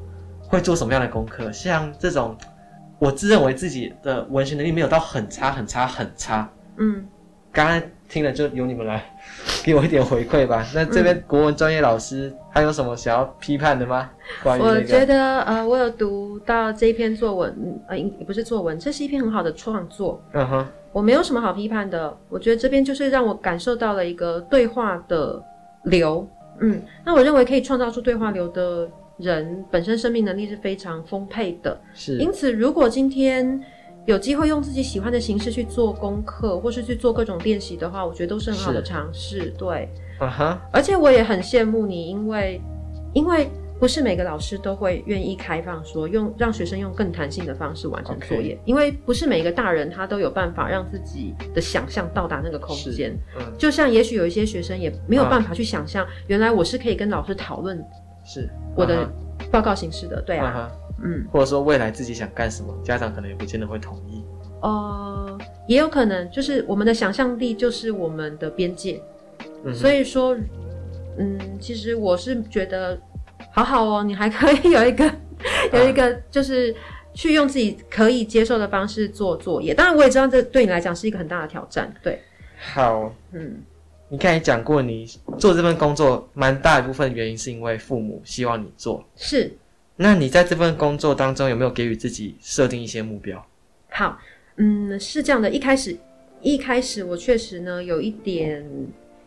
会做什么样的功课。像这种，我自认为自己的文学能力没有到很差、很差、很差。嗯，刚刚听了就由你们来给我一点回馈吧。那这边国文专业老师还有什么想要批判的吗？关于、这个、我觉得呃，我有读到这一篇作文，呃，也不是作文，这是一篇很好的创作。嗯哼，我没有什么好批判的。我觉得这边就是让我感受到了一个对话的流。嗯，那我认为可以创造出对话流的人，本身生命能力是非常丰沛的。是，因此如果今天有机会用自己喜欢的形式去做功课，或是去做各种练习的话，我觉得都是很好的尝试。对，啊哈，而且我也很羡慕你，因为，因为。不是每个老师都会愿意开放说用让学生用更弹性的方式完成作业.因为不是每个大人他都有办法让自己的想象到达那个空间。嗯，就像也许有一些学生也没有办法去想象，原来我是可以跟老师讨论是我的报告形式的。对啊，嗯，或者说未来自己想干什么，家长可能也不见得会同意。呃，也有可能就是我们的想象力就是我们的边界。嗯，所以说，嗯，其实我是觉得。好好哦，你还可以有一个，[laughs] 有一个，就是去用自己可以接受的方式做作业。当然，我也知道这对你来讲是一个很大的挑战。对，好，嗯，你刚才讲过，你做这份工作蛮大一部分原因是因为父母希望你做。是，那你在这份工作当中有没有给予自己设定一些目标？好，嗯，是这样的，一开始，一开始我确实呢有一点。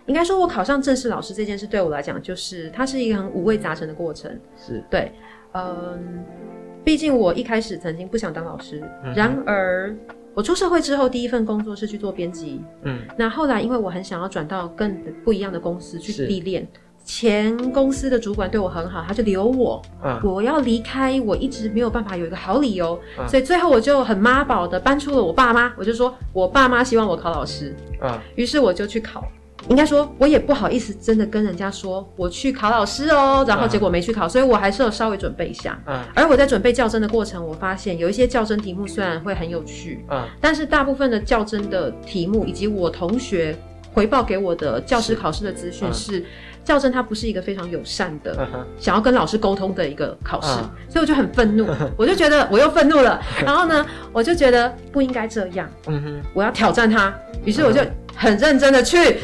应该说，我考上正式老师这件事对我来讲，就是它是一个很五味杂陈的过程。是对，嗯，毕竟我一开始曾经不想当老师，嗯、然而我出社会之后，第一份工作是去做编辑。嗯，那后来因为我很想要转到更不一样的公司去历练，前公司的主管对我很好，他就留我。嗯，我要离开，我一直没有办法有一个好理由，嗯、所以最后我就很妈宝的搬出了我爸妈，我就说我爸妈希望我考老师。嗯，于是我就去考。应该说，我也不好意思真的跟人家说我去考老师哦，然后结果没去考，嗯、所以我还是有稍微准备一下。嗯，而我在准备较真的过程，我发现有一些较真题目虽然会很有趣，嗯，但是大部分的较真的题目以及我同学回报给我的教师考试的资讯是，教甄它不是一个非常友善的，嗯、想要跟老师沟通的一个考试，嗯、所以我就很愤怒，[laughs] 我就觉得我又愤怒了，然后呢，我就觉得不应该这样，嗯哼，我要挑战他，于是我就很认真的去。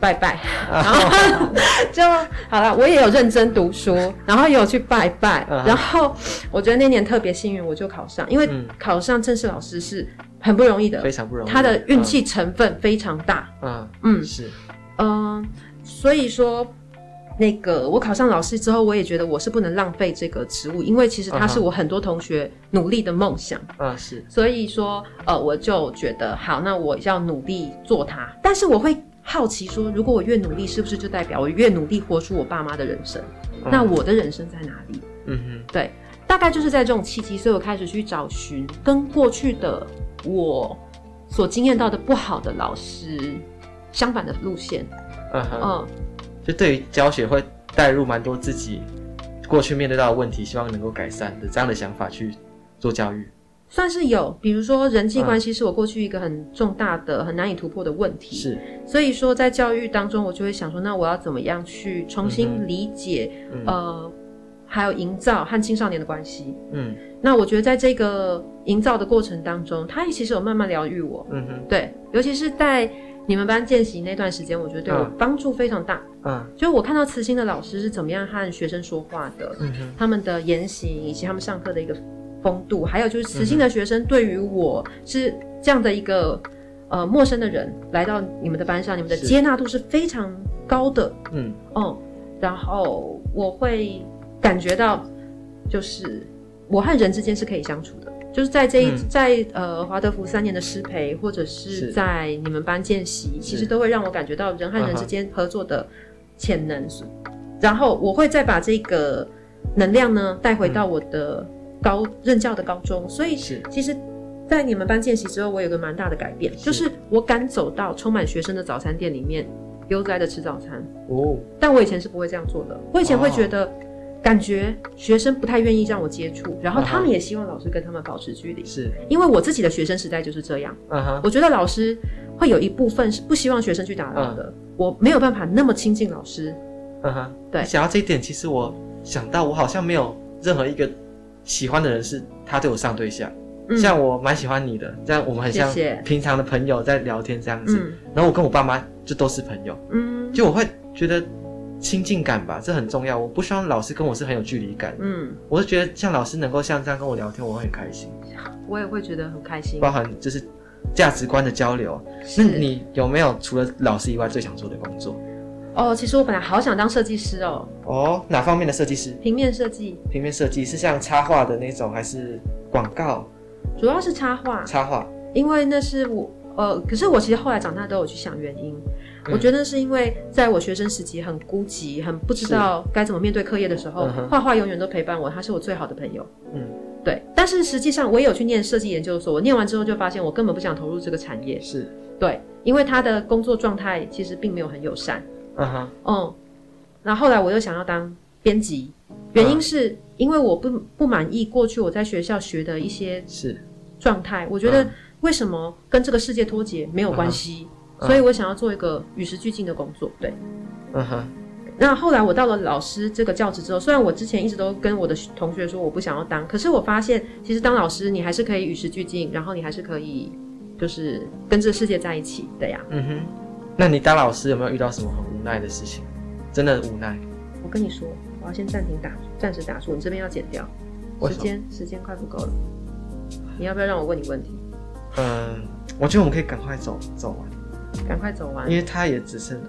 拜拜，然后就好了。我也有认真读书，然后也有去拜拜。然后我觉得那年特别幸运，我就考上。因为考上正式老师是很不容易的，非常不容易。他的运气成分非常大。嗯嗯，是嗯，所以说那个我考上老师之后，我也觉得我是不能浪费这个职务，因为其实他是我很多同学努力的梦想。嗯，是。所以说呃，我就觉得好，那我要努力做它。但是我会。好奇说，如果我越努力，是不是就代表我越努力活出我爸妈的人生？嗯、那我的人生在哪里？嗯哼，对，大概就是在这种契机，所以我开始去找寻跟过去的我所经验到的不好的老师相反的路线。嗯哼，嗯，就对于教学会带入蛮多自己过去面对到的问题，希望能够改善的这样的想法去做教育。算是有，比如说人际关系是我过去一个很重大的、很难以突破的问题。是，所以说在教育当中，我就会想说，那我要怎么样去重新理解，嗯、呃，还有营造和青少年的关系。嗯，那我觉得在这个营造的过程当中，他也其实有慢慢疗愈我。嗯哼，对，尤其是在你们班见习那段时间，我觉得对我帮助非常大。嗯，就是我看到慈心的老师是怎么样和学生说话的，嗯哼，他们的言行以及他们上课的一个。风度，还有就是慈心的学生对于我是这样的一个呃陌生的人来到你们的班上，你们的接纳度是非常高的。嗯嗯，然后我会感觉到，就是我和人之间是可以相处的，就是在这一、嗯、在呃华德福三年的师培，或者是在你们班见习，其实都会让我感觉到人和人之间合作的潜能。然后我会再把这个能量呢带回到我的。高任教的高中，所以其实，在你们班见习之后，我有个蛮大的改变，是就是我敢走到充满学生的早餐店里面，悠哉的吃早餐。哦，但我以前是不会这样做的，我以前会觉得，感觉学生不太愿意让我接触，然后他们也希望老师跟他们保持距离，是。因为我自己的学生时代就是这样。嗯哼，我觉得老师会有一部分是不希望学生去打扰的，我没有办法那么亲近老师。嗯哼，对，想到这一点，其实我想到我好像没有任何一个。喜欢的人是他对我上对象，嗯、像我蛮喜欢你的，这样我们很像平常的朋友在聊天这样子。谢谢然后我跟我爸妈就都是朋友，嗯，就我会觉得亲近感吧，这很重要。我不希望老师跟我是很有距离感，嗯，我是觉得像老师能够像这样跟我聊天，我会很开心。我也会觉得很开心，包含就是价值观的交流。那你有没有除了老师以外最想做的工作？哦，其实我本来好想当设计师哦。哦，哪方面的设计师？平面设计。平面设计是像插画的那种，还是广告？主要是插画。插画。因为那是我，呃，可是我其实后来长大都有去想原因。嗯、我觉得是因为在我学生时期很孤寂，很不知道该怎么面对课业的时候，画画、嗯、永远都陪伴我，他是我最好的朋友。嗯，对。但是实际上，我也有去念设计研究所，我念完之后就发现，我根本不想投入这个产业。是。对，因为他的工作状态其实并没有很友善。嗯哼，嗯，那后来我又想要当编辑，原因是因为我不不满意过去我在学校学的一些是状态，我觉得为什么跟这个世界脱节没有关系，所以我想要做一个与时俱进的工作。对，嗯哼。那后来我到了老师这个教职之后，虽然我之前一直都跟我的同学说我不想要当，可是我发现其实当老师你还是可以与时俱进，然后你还是可以就是跟这个世界在一起的呀。嗯哼。那你当老师有没有遇到什么很无奈的事情？真的无奈。我跟你说，我要先暂停打，暂时打住。你这边要剪掉。时间时间快不够了。你要不要让我问你问题？嗯，我觉得我们可以赶快走走完。赶快走完。因为他也只剩。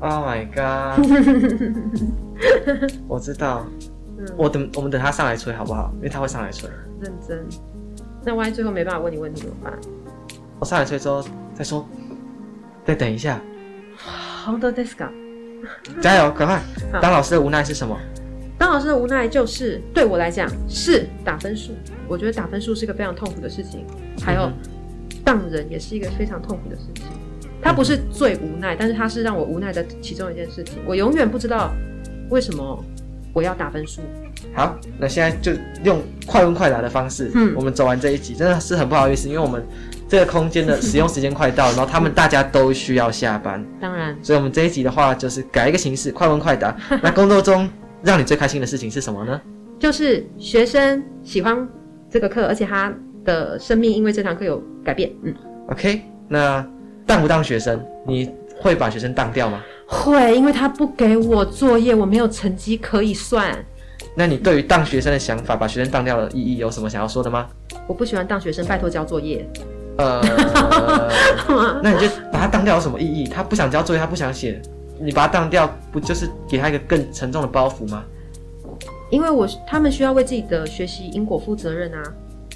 Oh my god！[laughs] 我知道。嗯。我等我们等他上来吹好不好？因为他会上来吹。认真。那万一最后没办法问你问题怎么办？我上来吹之后再说。再等一下，好的，desu ka，加油，赶快！当老师的无奈是什么？当老师的无奈就是对我来讲是打分数。我觉得打分数是一个非常痛苦的事情，还有当人也是一个非常痛苦的事情。他不是最无奈，但是他是让我无奈的其中一件事情。我永远不知道为什么我要打分数。好，那现在就用快问快答的方式，嗯，我们走完这一集，真的是很不好意思，因为我们。这个空间的使用时间快到，然后他们大家都需要下班。[laughs] 当然，所以我们这一集的话就是改一个形式，快问快答。那工作中让你最开心的事情是什么呢？就是学生喜欢这个课，而且他的生命因为这堂课有改变。嗯，OK。那当不当学生，你会把学生当掉吗？会，因为他不给我作业，我没有成绩可以算。那你对于当学生的想法，把学生当掉的意义有什么想要说的吗？我不喜欢当学生，拜托交作业。呃，[laughs] 那你就把他当掉有什么意义？他不想交作业，他不想写，你把它当掉，不就是给他一个更沉重的包袱吗？因为我他们需要为自己的学习因果负责任啊。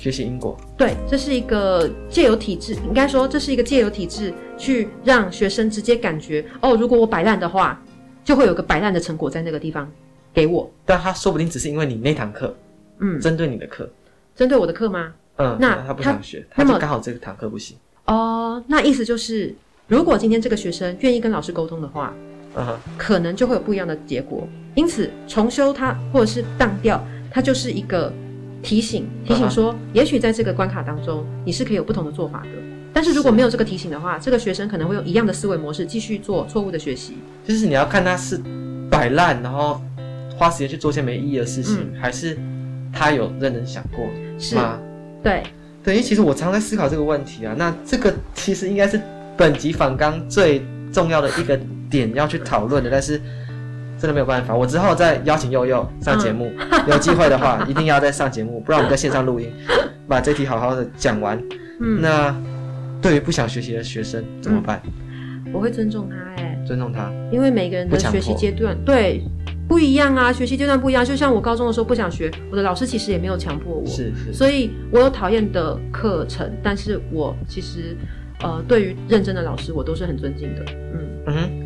学习因果，对，这是一个借由体制，应该说这是一个借由体制去让学生直接感觉哦，如果我摆烂的话，就会有个摆烂的成果在那个地方给我。但他说不定只是因为你那堂课，嗯，针对你的课，针对我的课吗？嗯，那他不想学，他，他就刚好这个堂课不行。哦、呃，那意思就是，如果今天这个学生愿意跟老师沟通的话，可能就会有不一样的结果。因此，重修它或者是当掉，它就是一个提醒，提醒说，也许在这个关卡当中，你是可以有不同的做法的。但是如果没有这个提醒的话，这个学生可能会用一样的思维模式继续做错误的学习。就是你要看他是摆烂，然后花时间去做些没意义的事情，嗯、还是他有认真想过，是吗？对，等于其实我常在思考这个问题啊。那这个其实应该是本集反纲最重要的一个点要去讨论的，但是真的没有办法。我之后再邀请悠悠上节目，有机会的话一定要再上节目，不然我们在线上录音，把这题好好的讲完。嗯，那对于不想学习的学生怎么办？我会尊重他、哎，尊重他，因为每个人的学习阶段对。不一样啊，学习阶段不一样。就像我高中的时候不想学，我的老师其实也没有强迫我，是是。所以我有讨厌的课程，但是我其实，呃，对于认真的老师，我都是很尊敬的。嗯嗯，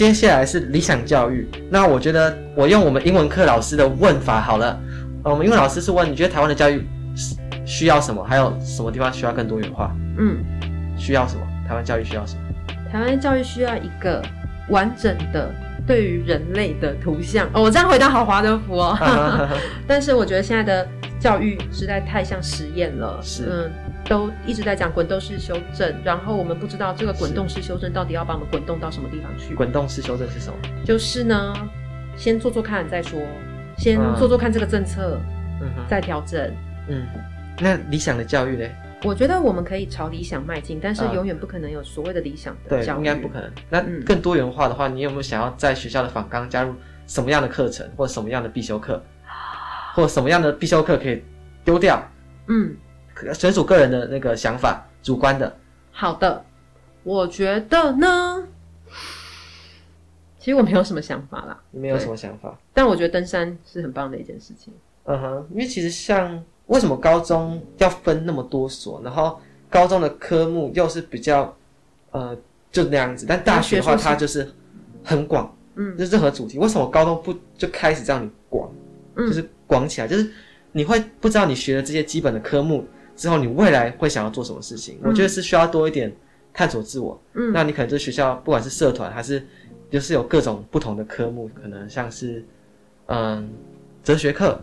接下来是理想教育。那我觉得我用我们英文课老师的问法好了。呃，我们英文老师是问，你觉得台湾的教育需要什么？还有什么地方需要更多元化？嗯，需要什么？台湾教育需要什么？台湾教育需要一个完整的。对于人类的图像哦，我这样回答好华德福哦。[laughs] 但是我觉得现在的教育实在太像实验了，是嗯，都一直在讲滚动式修正，然后我们不知道这个滚动式修正到底要把我们滚动到什么地方去。滚动式修正是什么？就是呢，先做做看再说，先做做看这个政策，嗯哼，再调整。嗯，那理想的教育呢？我觉得我们可以朝理想迈进，但是永远不可能有所谓的理想的教育，对，应该不可能。那更多元化的话，你有没有想要在学校的访纲加入什么样的课程，或什么样的必修课，或什么样的必修课可以丢掉？嗯，纯属个人的那个想法，主观的。好的，我觉得呢，其实我没有什么想法啦。你没有什么想法？但我觉得登山是很棒的一件事情。嗯哼，因为其实像。为什么高中要分那么多所？然后高中的科目又是比较，呃，就那样子。但大学的话，它就是很广，嗯，就是任何主题。为什么高中不就开始让你广，嗯，就是广起来？就是你会不知道你学了这些基本的科目之后，你未来会想要做什么事情？嗯，我觉得是需要多一点探索自我。嗯，那你可能这学校不管是社团还是就是有各种不同的科目，可能像是嗯哲学课。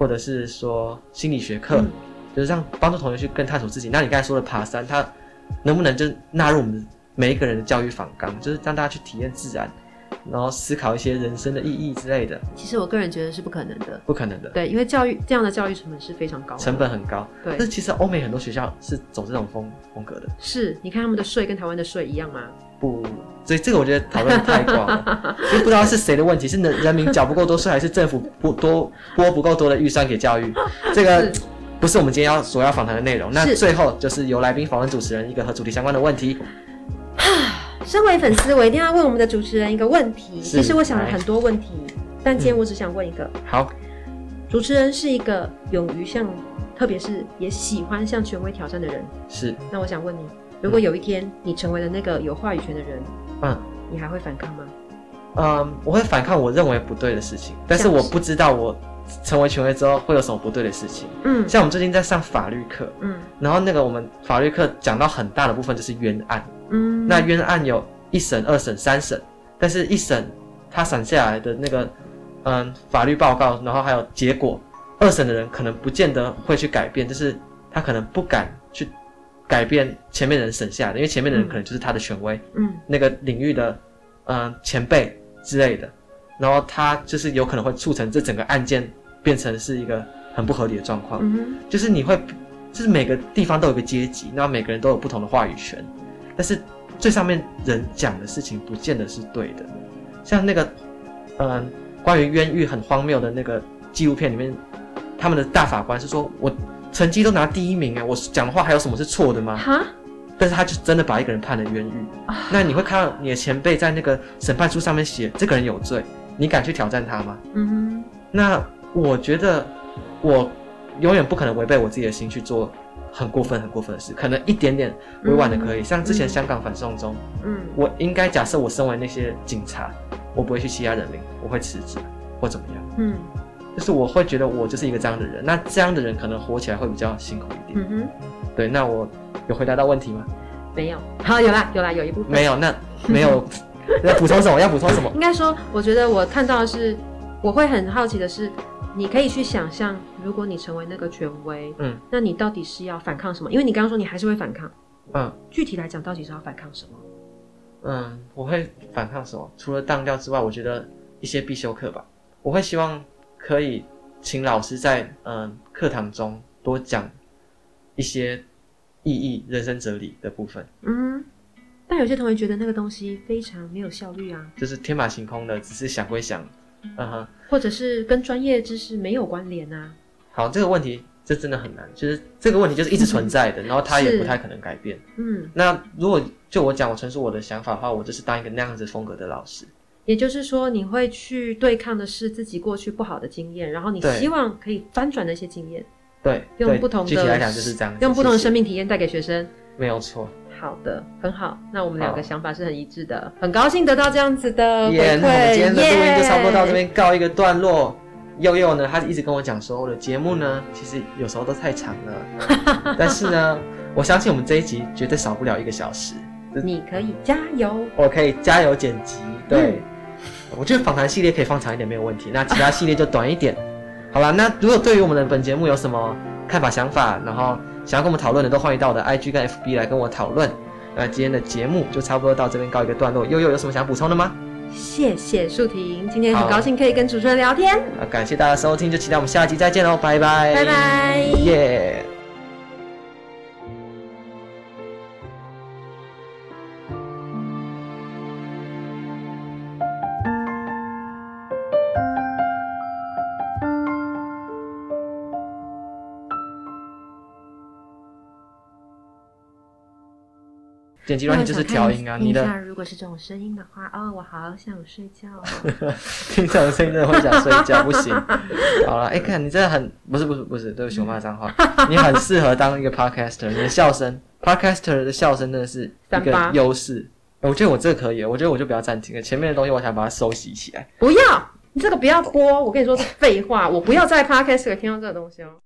或者是说心理学课，嗯、就是让帮助同学去更探索自己。那你刚才说的爬山，它能不能就纳入我们每一个人的教育访纲，就是让大家去体验自然，然后思考一些人生的意义之类的？其实我个人觉得是不可能的，不可能的。对，因为教育这样的教育成本是非常高的，成本很高。对，但是其实欧美很多学校是走这种风风格的。是，你看他们的税跟台湾的税一样吗？不，所以这个我觉得讨论太广了，[laughs] 就不知道是谁的问题，是人人民缴不够多税，还是政府不多拨不够多的预算给教育？[laughs] 这个不是我们今天要所要访谈的内容。那最后就是由来宾访问主持人一个和主题相关的问题。[sighs] 身为粉丝，我一定要问我们的主持人一个问题。其实我想了很多问题，但今天我只想问一个。好，主持人是一个勇于向，特别是也喜欢向权威挑战的人。是。那我想问你。如果有一天你成为了那个有话语权的人，嗯，你还会反抗吗？嗯，我会反抗我认为不对的事情，但是我不知道我成为权威之后会有什么不对的事情。嗯，像我们最近在上法律课，嗯，然后那个我们法律课讲到很大的部分就是冤案，嗯，那冤案有一审、二审、三审，但是一审他审下来的那个嗯法律报告，然后还有结果，二审的人可能不见得会去改变，就是他可能不敢去。改变前面人省下的，因为前面的人可能就是他的权威，嗯，那个领域的，嗯、呃，前辈之类的，然后他就是有可能会促成这整个案件变成是一个很不合理的状况，嗯，就是你会，就是每个地方都有个阶级，然后每个人都有不同的话语权，但是最上面人讲的事情不见得是对的，像那个，嗯、呃，关于冤狱很荒谬的那个纪录片里面，他们的大法官是说我。成绩都拿第一名哎，我讲的话还有什么是错的吗？哈，但是他就真的把一个人判了冤狱。啊、那你会看到你的前辈在那个审判书上面写这个人有罪，你敢去挑战他吗？嗯哼。那我觉得我永远不可能违背我自己的心去做很过分、很过分的事，可能一点点委婉的可以。嗯、像之前香港反送中，嗯，我应该假设我身为那些警察，我不会去欺压人民，我会辞职或怎么样。嗯。就是我会觉得我就是一个这样的人，那这样的人可能活起来会比较辛苦一点。嗯哼，对，那我有回答到问题吗？没有。好，有啦，有啦，有一部分。没有，那没有。[laughs] 要补充什么？要补充什么？应该说，我觉得我看到的是，我会很好奇的是，你可以去想象，如果你成为那个权威，嗯，那你到底是要反抗什么？因为你刚刚说你还是会反抗，嗯，具体来讲，到底是要反抗什么？嗯，我会反抗什么？除了当掉之外，我觉得一些必修课吧，我会希望。可以请老师在嗯课堂中多讲一些意义、人生哲理的部分。嗯，但有些同学觉得那个东西非常没有效率啊，就是天马行空的，只是想归想，嗯哼，或者是跟专业知识没有关联啊。好，这个问题这真的很难，就是这个问题就是一直存在的，[laughs] 然后它也不太可能改变。嗯，那如果就我讲，我陈述我的想法的话，我就是当一个那样子风格的老师。也就是说，你会去对抗的是自己过去不好的经验，然后你希望可以翻转那些经验，对，用不同的，具体来讲就是这样，用不同的生命体验带给学生，没有错。好的，很好，那我们两个想法是很一致的，很高兴得到这样子的回馈。Yeah, 那我们今天的录音就差不多到这边告一个段落。祐祐呢，他一直跟我讲说，我的节目呢，其实有时候都太长了，[laughs] 但是呢，我相信我们这一集绝对少不了一个小时。你可以加油，我可以加油剪辑，对。嗯我觉得访谈系列可以放长一点没有问题，那其他系列就短一点。[laughs] 好了，那如果对于我们的本节目有什么看法、想法，然后想要跟我们讨论的，都欢迎到我的 IG 跟 FB 来跟我讨论。那今天的节目就差不多到这边告一个段落。悠悠有什么想补充的吗？谢谢树婷，今天很高兴可以跟主持人聊天。啊，感谢大家收听，就期待我们下集再见喽，拜拜，拜拜，耶。剪辑软件就是调音啊，你的如果是这种声音的话，哦，我好想睡觉哦。[laughs] 听这种声音真的会想睡觉，[laughs] 不行。好了，哎、欸，看你真的很不是不是不是，对不起，我骂脏话。[laughs] 你很适合当一个 podcaster，你的笑声，podcaster 的笑声真的是一个优势。我觉得我这个可以，我觉得我就不要暂停了，前面的东西我想把它收集起来。不要，你这个不要播，我跟你说是废话，我不要在 podcaster 听到这个东西哦。